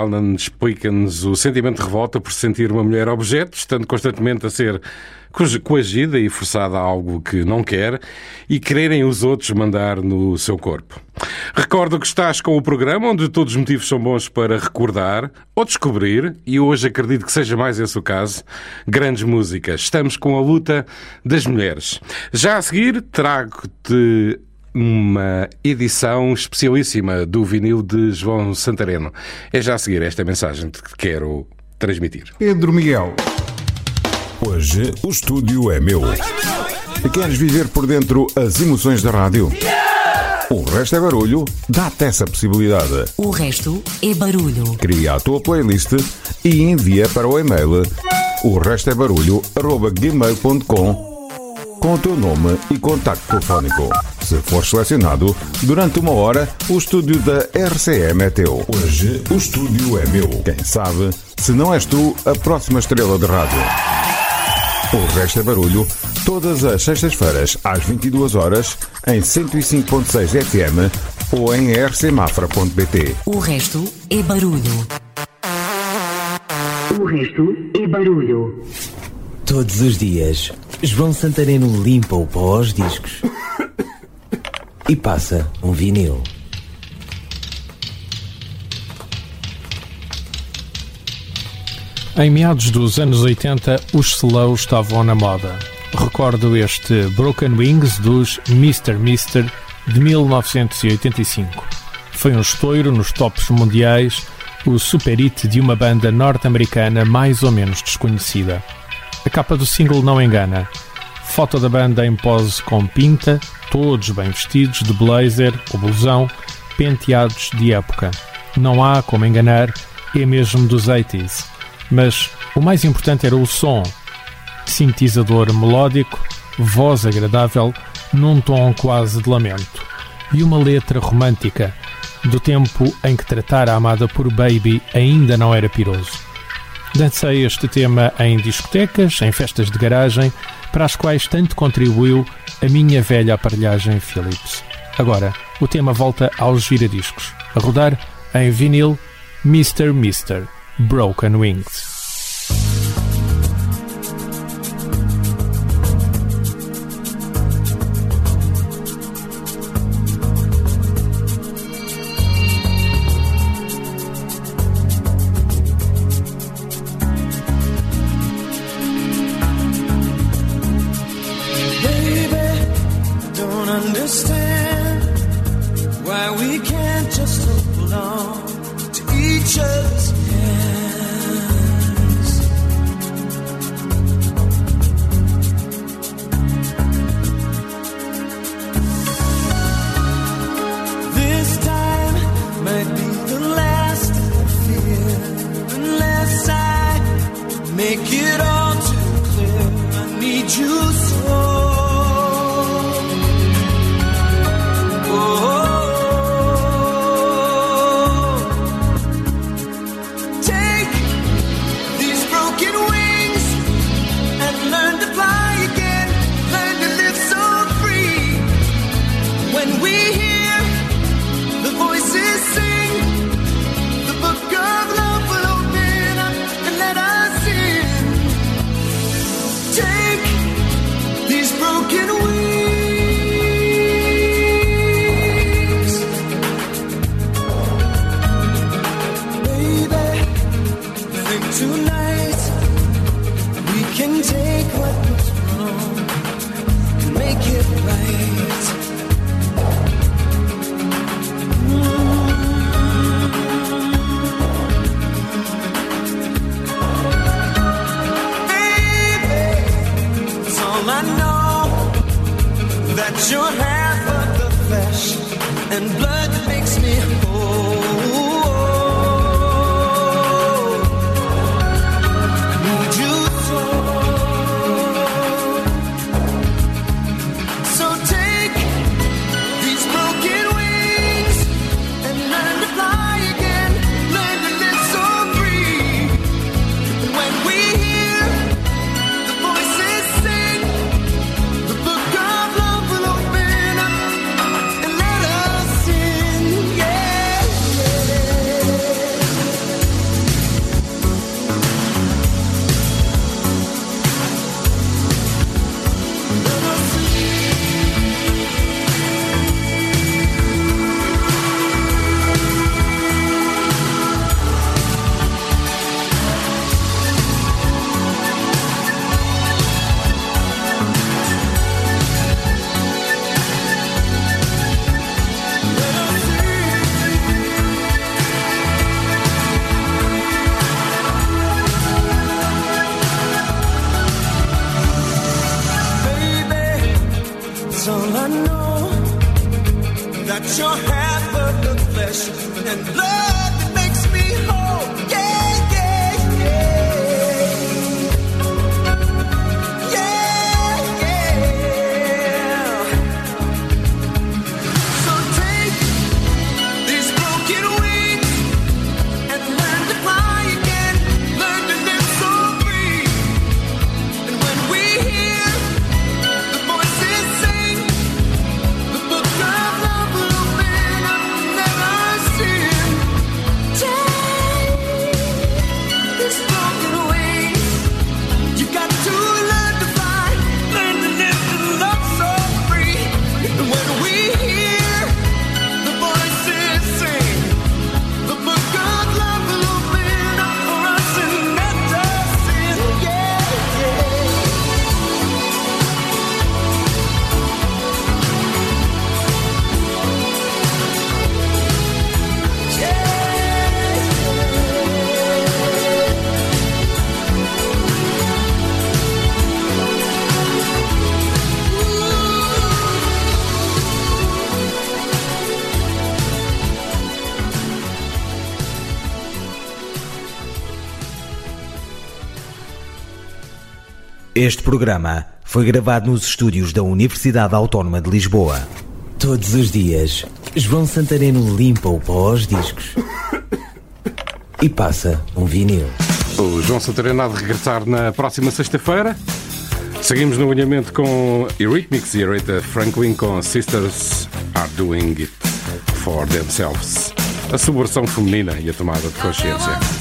Calnan explica-nos o sentimento de revolta por sentir uma mulher objeto, estando constantemente a ser coagida e forçada a algo que não quer e quererem os outros mandar no seu corpo. Recordo que estás com o programa onde todos os motivos são bons para recordar ou descobrir, e hoje acredito que seja mais esse o caso, grandes músicas. Estamos com a luta das mulheres. Já a seguir, trago-te uma edição especialíssima do vinil de João Santareno. É já a seguir esta mensagem que quero transmitir. Pedro Miguel. Hoje o estúdio é meu. Queres viver por dentro as emoções da rádio? O resto é barulho, dá-te essa possibilidade. O resto é barulho. Cria a tua playlist e envia para o e-mail o resto é barulho, arroba com o teu nome e contacto telefónico. Se for selecionado, durante uma hora, o estúdio da RCM é teu. Hoje, o estúdio é meu. Quem sabe, se não és tu, a próxima estrela de rádio. O resto é barulho, todas as sextas-feiras, às 22 horas, em 105.6 FM ou em rcmafra.bt. O resto é barulho. O resto é barulho. Todos os dias João Santareno limpa o pó aos discos e passa um vinil. Em meados dos anos 80, os slow estavam na moda. Recordo este Broken Wings dos Mr. Mister de 1985. Foi um estouro nos tops mundiais, o super hit de uma banda norte-americana mais ou menos desconhecida. A capa do single não engana. Foto da banda em pose com pinta, todos bem vestidos de blazer ou blusão, penteados de época. Não há como enganar, é mesmo dos 80s. Mas o mais importante era o som. Sintetizador melódico, voz agradável, num tom quase de lamento. E uma letra romântica, do tempo em que tratar a amada por baby ainda não era piroso. Dancei este tema em discotecas, em festas de garagem, para as quais tanto contribuiu a minha velha aparelhagem Philips. Agora, o tema volta aos giradiscos, a rodar em vinil Mr. Mister Broken Wings. Este programa foi gravado nos estúdios da Universidade Autónoma de Lisboa. Todos os dias, João Santareno limpa o pó aos discos e passa um vinil. O João Santareno há de regressar na próxima sexta-feira. Seguimos no alinhamento com Eurythmics e Aretha Franklin com Sisters Are Doing It For Themselves. A subversão feminina e a tomada de consciência.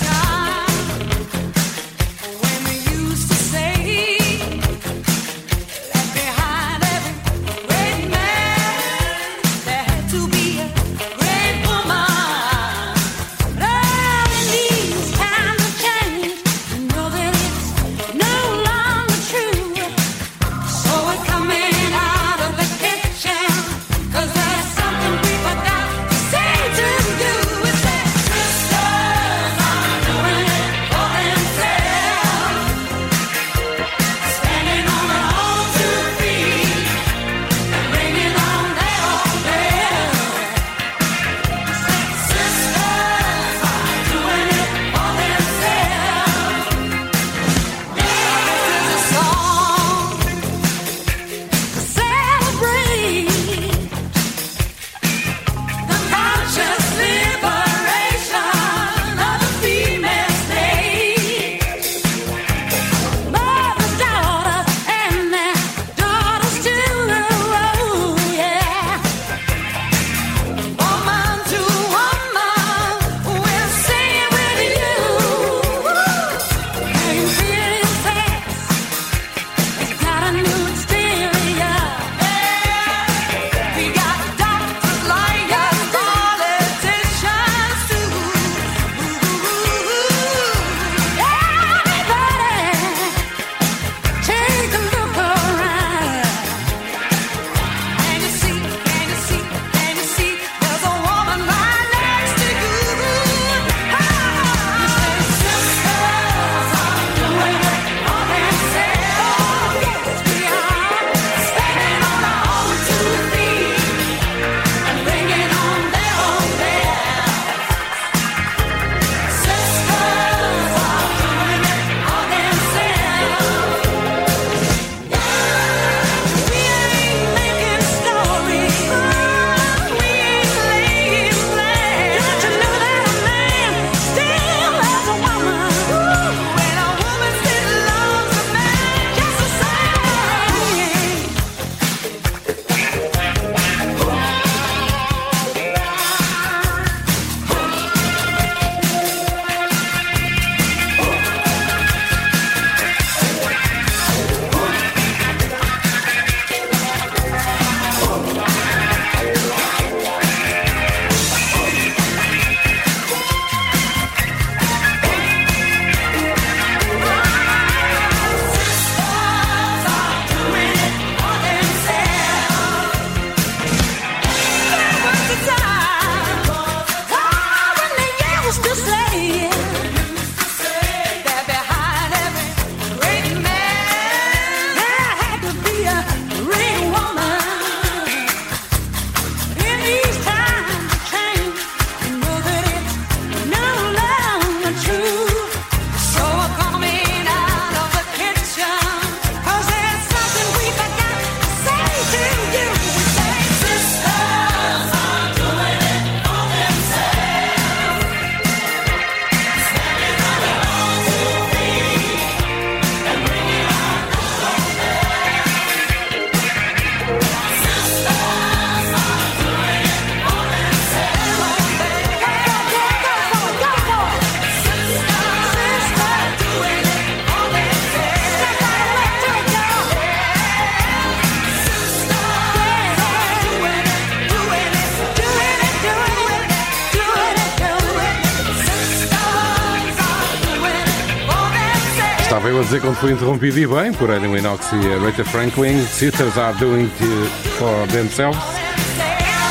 Quando fui interrompido e bem por Adam Lennox e Aretha Franklin, Sisters Are Doing It For Themselves.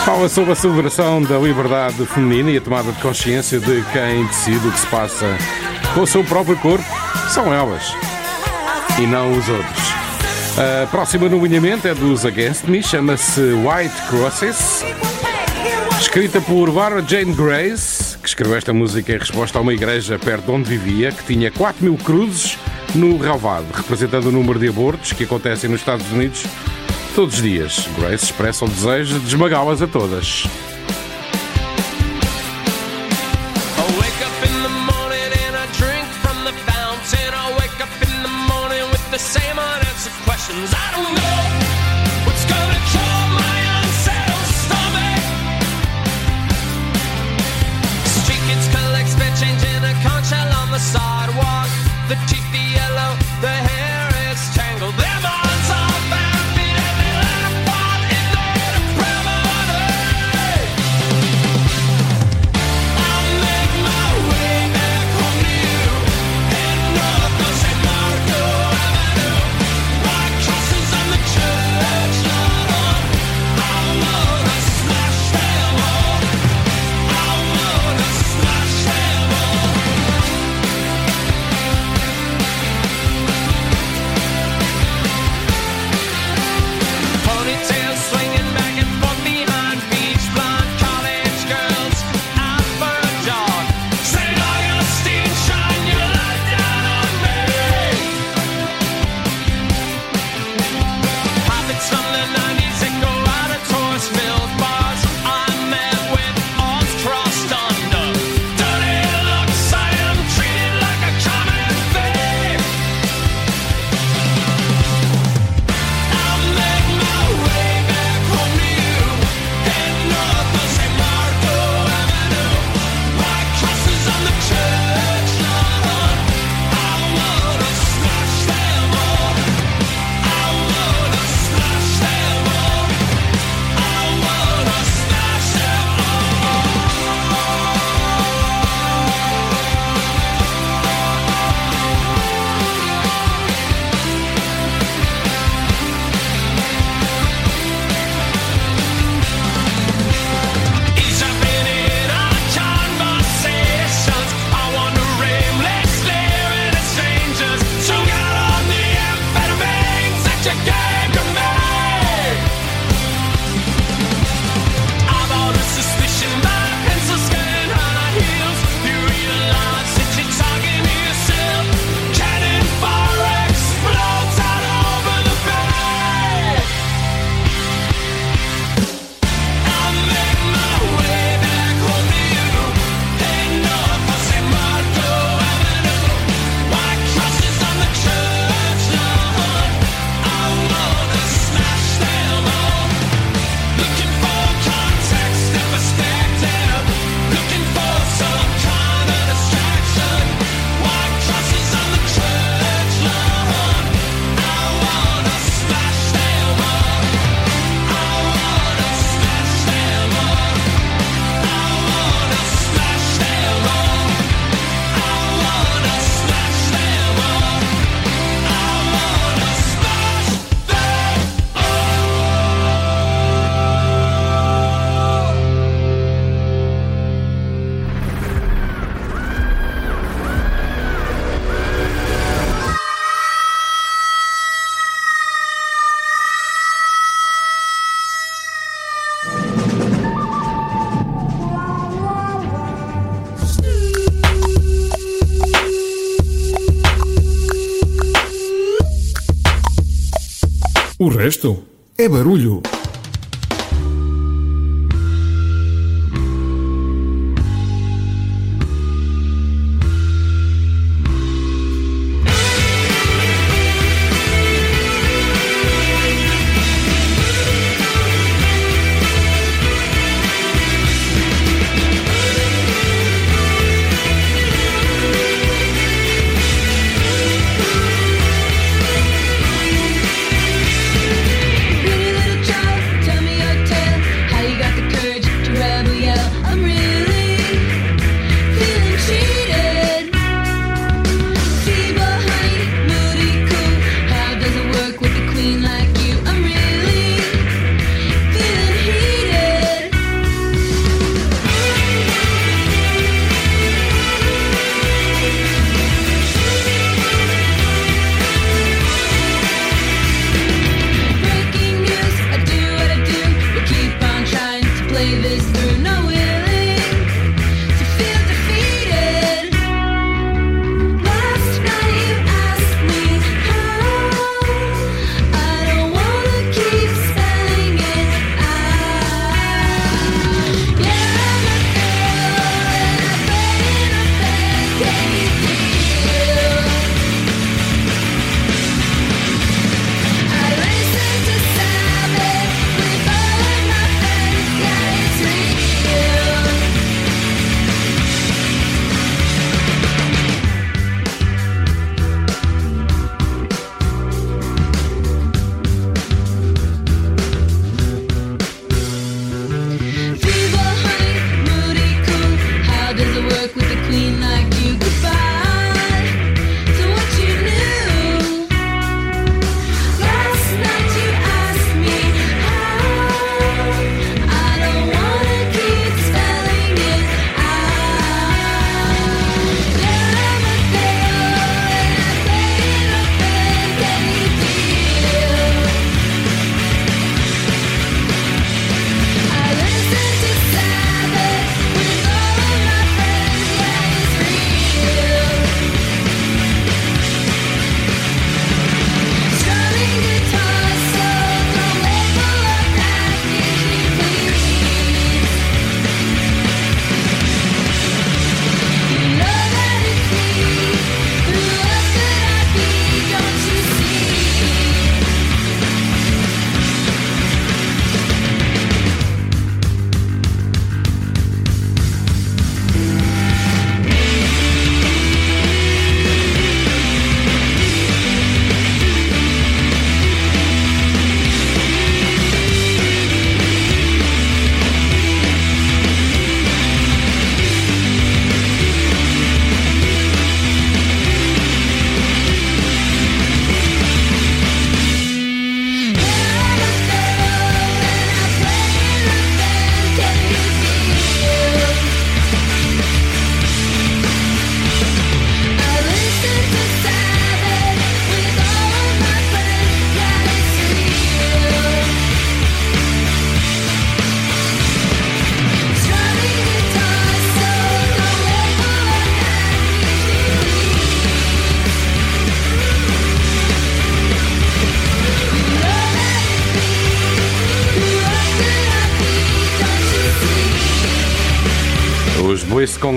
Fala sobre a celebração da liberdade feminina e a tomada de consciência de quem decide o que se passa com o seu próprio corpo. São elas e não os outros. A próxima no alinhamento é dos Against Me, chama-se White Crosses, escrita por Barbara Jane Grace, que escreveu esta música em resposta a uma igreja perto de onde vivia, que tinha 4 mil cruzes no Relvado, representando o número de abortos que acontecem nos Estados Unidos todos os dias. Grace expressa o desejo de esmagá-las a todas. O resto é barulho.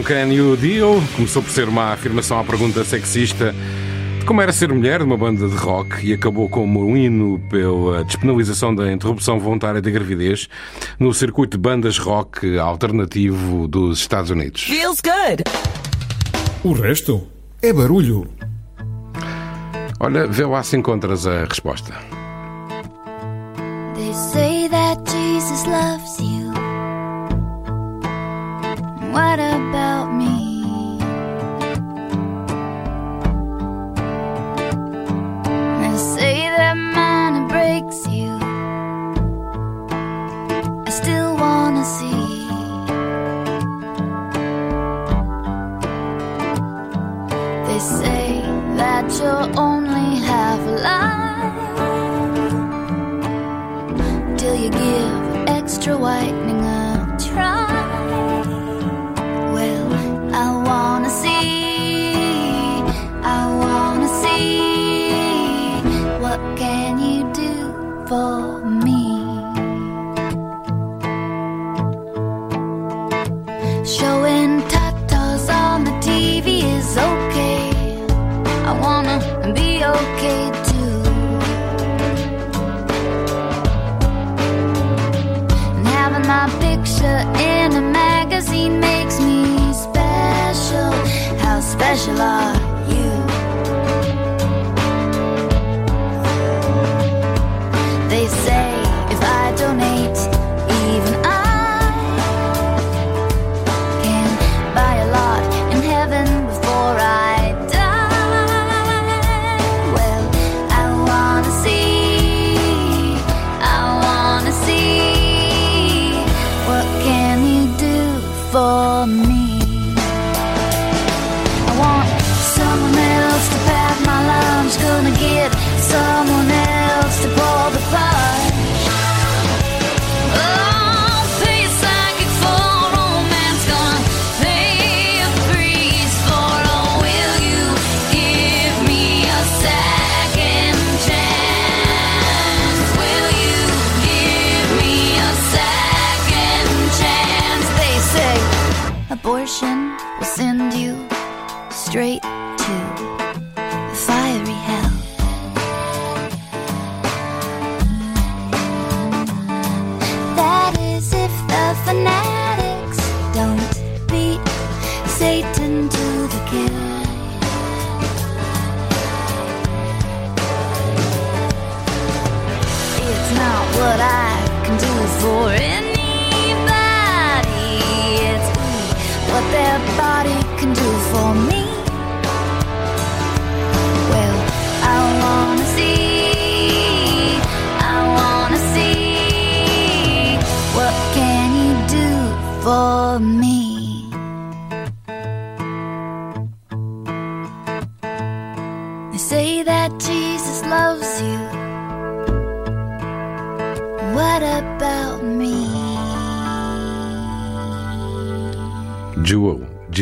com Can You Deal. Começou por ser uma afirmação à pergunta sexista de como era ser mulher numa banda de rock e acabou como um hino pela despenalização da interrupção voluntária da gravidez no circuito de bandas rock alternativo dos Estados Unidos. Feels good. O resto é barulho. Olha, vê lá se encontras a resposta. They say that Jesus loves you. What about me? They say that mine breaks you. I still wanna see. They say that you only have life till you give extra white. picture in a magazine makes me special. How special are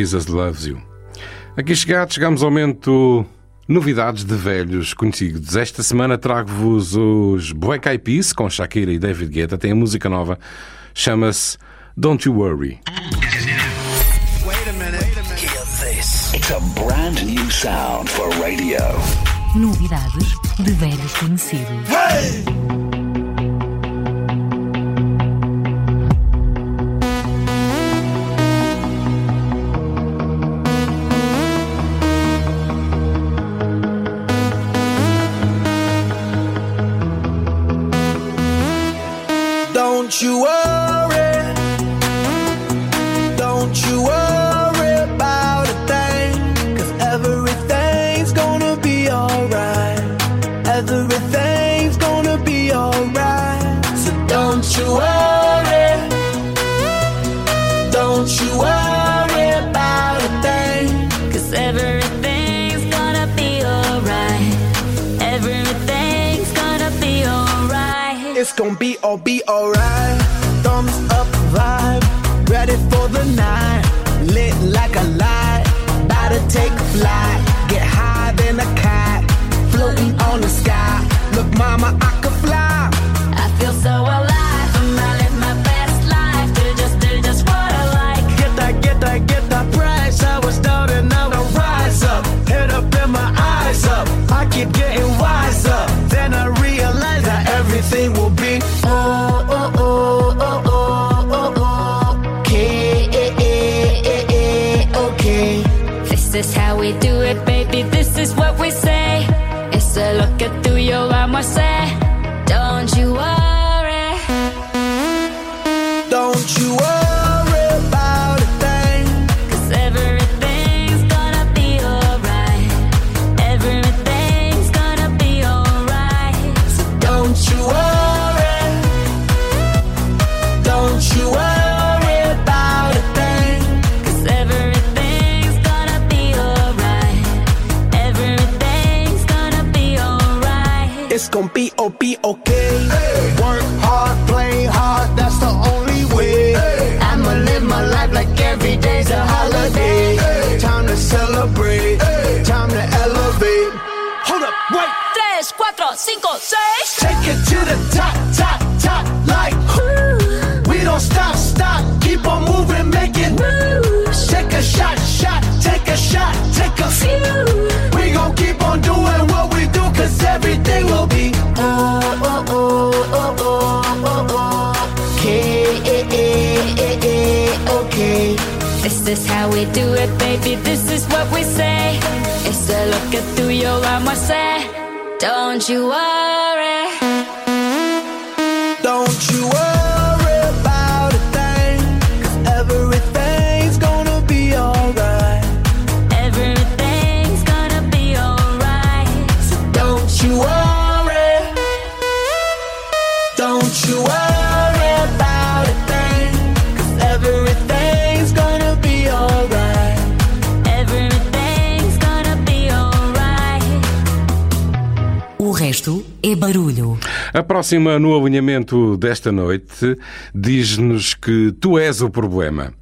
Jesus Loves You. Aqui chegados, chegamos ao momento novidades de velhos conhecidos. Esta semana trago-vos os Black Eyed Peas com Shakira e David Guetta. Tem a música nova, chama-se Don't You Worry. Novidades de velhos conhecidos. Hey! all be alright. myself. we do it, baby, this is what we say. It's the look at through your arm, I say, don't you worry. Barulho. A próxima no alinhamento desta noite diz-nos que tu és o problema.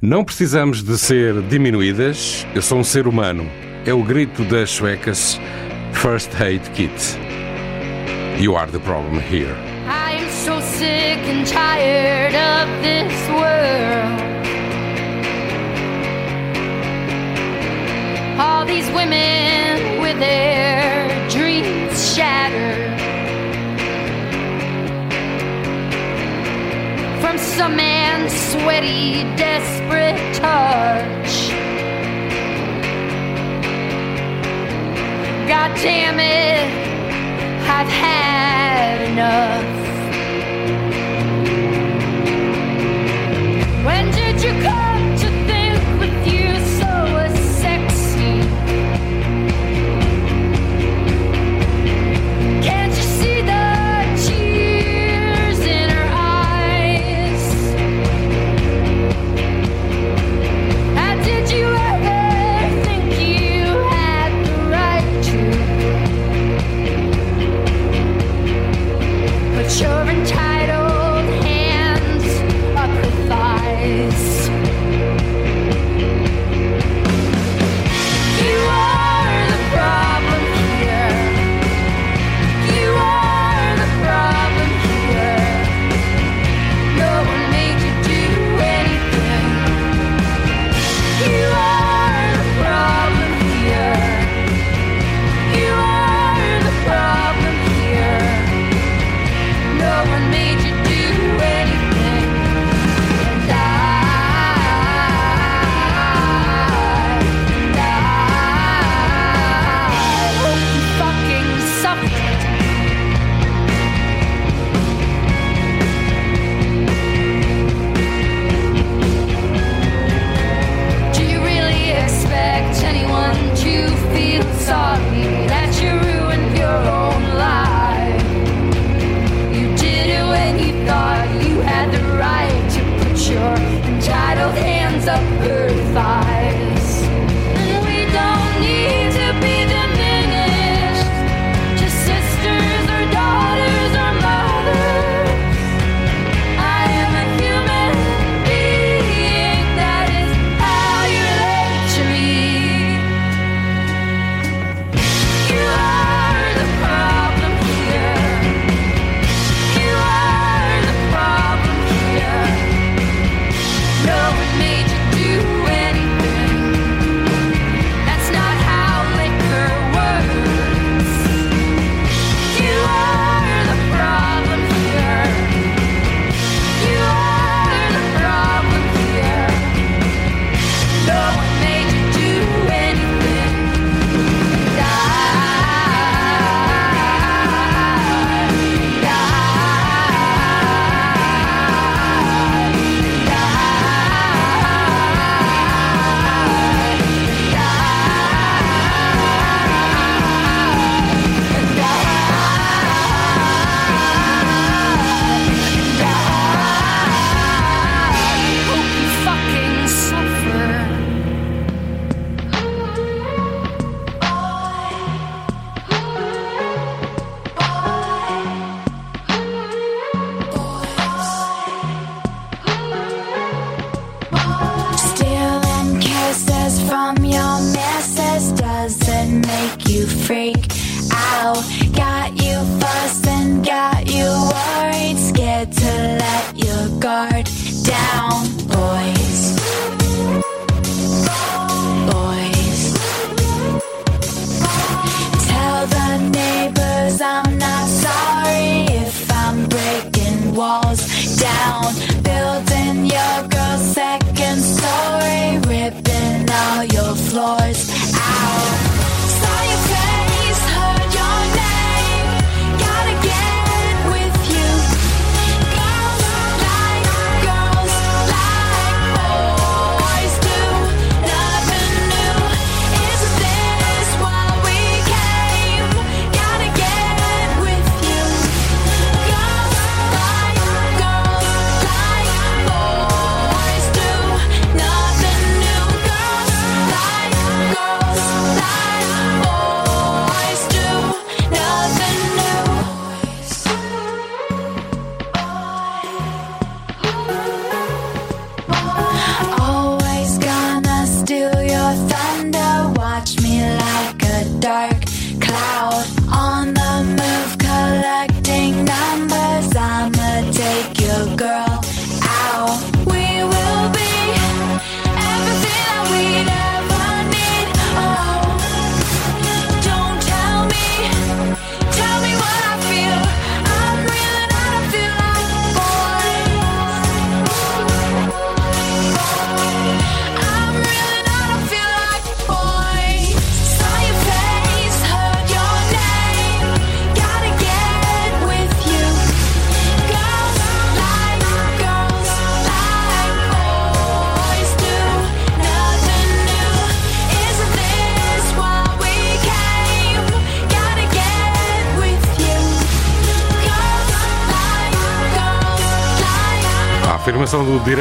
Não precisamos de ser diminuídas, eu sou um ser humano. É o grito das suecas First Aid Kit. You are the problem here. I am so sick and tired of this world. All these women with their dreams shattered. from some man's sweaty, desperate touch. God damn it, I've had enough.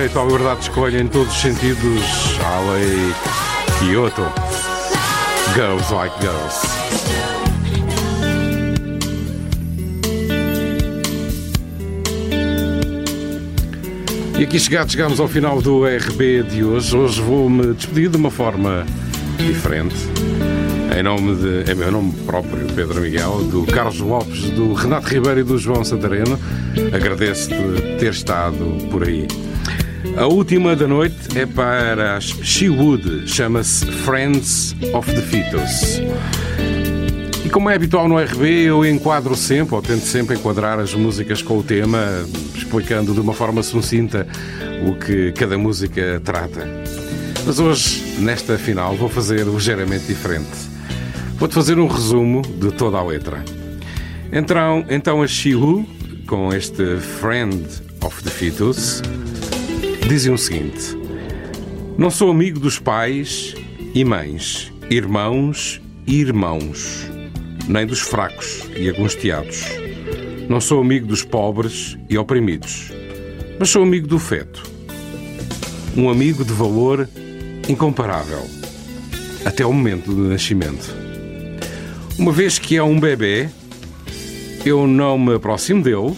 Direito à liberdade de escolha em todos os sentidos, a lei Kyoto. Girls like girls. E aqui chegados, chegamos ao final do RB de hoje. Hoje vou-me despedir de uma forma diferente. Em nome de. Em meu nome próprio, Pedro Miguel, do Carlos Lopes, do Renato Ribeiro e do João Santareno. Agradeço-te ter estado por aí. A última da noite é para as She Would, chama-se Friends of the Fetus. E como é habitual no RB, eu enquadro sempre, ou tento sempre enquadrar as músicas com o tema, explicando de uma forma sucinta o que cada música trata. Mas hoje, nesta final, vou fazer ligeiramente diferente. Vou-te fazer um resumo de toda a letra. Então, então a Shihu, com este Friend of the Fetus, dizem o seguinte: Não sou amigo dos pais e mães, irmãos e irmãos, nem dos fracos e angustiados. Não sou amigo dos pobres e oprimidos, mas sou amigo do feto. Um amigo de valor incomparável até o momento do nascimento. Uma vez que é um bebê, eu não me aproximo dele,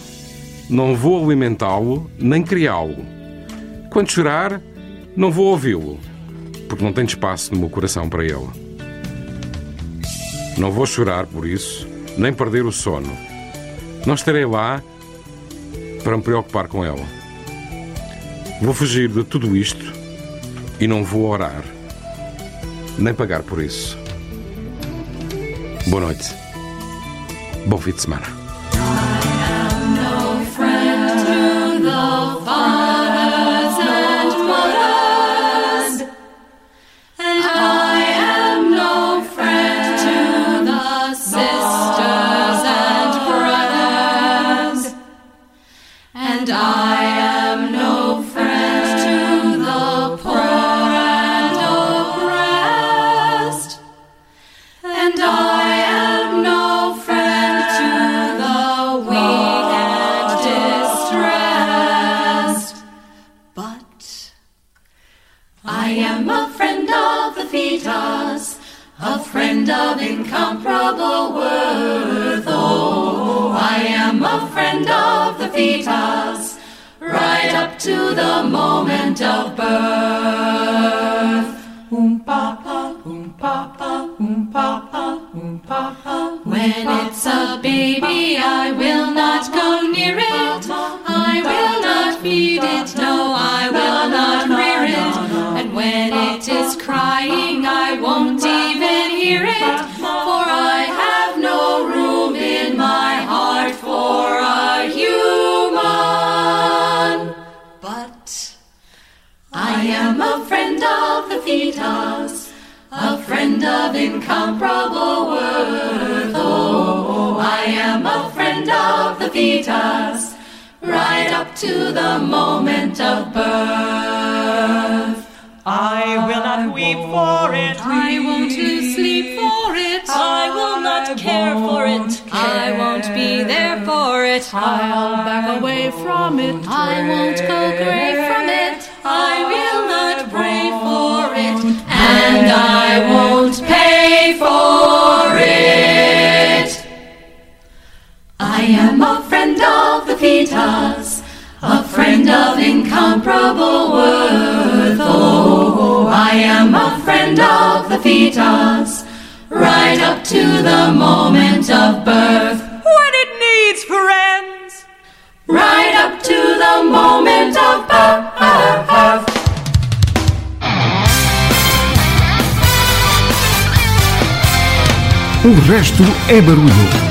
não vou alimentá-lo nem criá-lo. Quando chorar, não vou ouvi-lo, porque não tenho espaço no meu coração para ele. Não vou chorar por isso, nem perder o sono. Não estarei lá para me preocupar com ela. Vou fugir de tudo isto e não vou orar, nem pagar por isso. Boa noite. Bom fim de semana. Incomparable worth. Oh, I am a friend of the fetus, right up to the moment of birth. Um papa, um papa, um papa, um papa. When it's a baby, I will not go near it. I will not feed it. No, I a friend of the fetus, a friend of incomparable worth. Oh, I am a friend of the fetus, right up to the moment of birth. I will not weep for it. I won't lose sleep for it. I will not care for it. I won't be there for it. I'll back away from it. I won't go gray from it. I will not pray for it. And I won't pay for it. I am a friend of the fetus, a friend of incomparable worth. Oh, I am a friend of the fetus, right up to the moment of birth. When it needs friends. Right up to the moment of birth. O resto é barulho.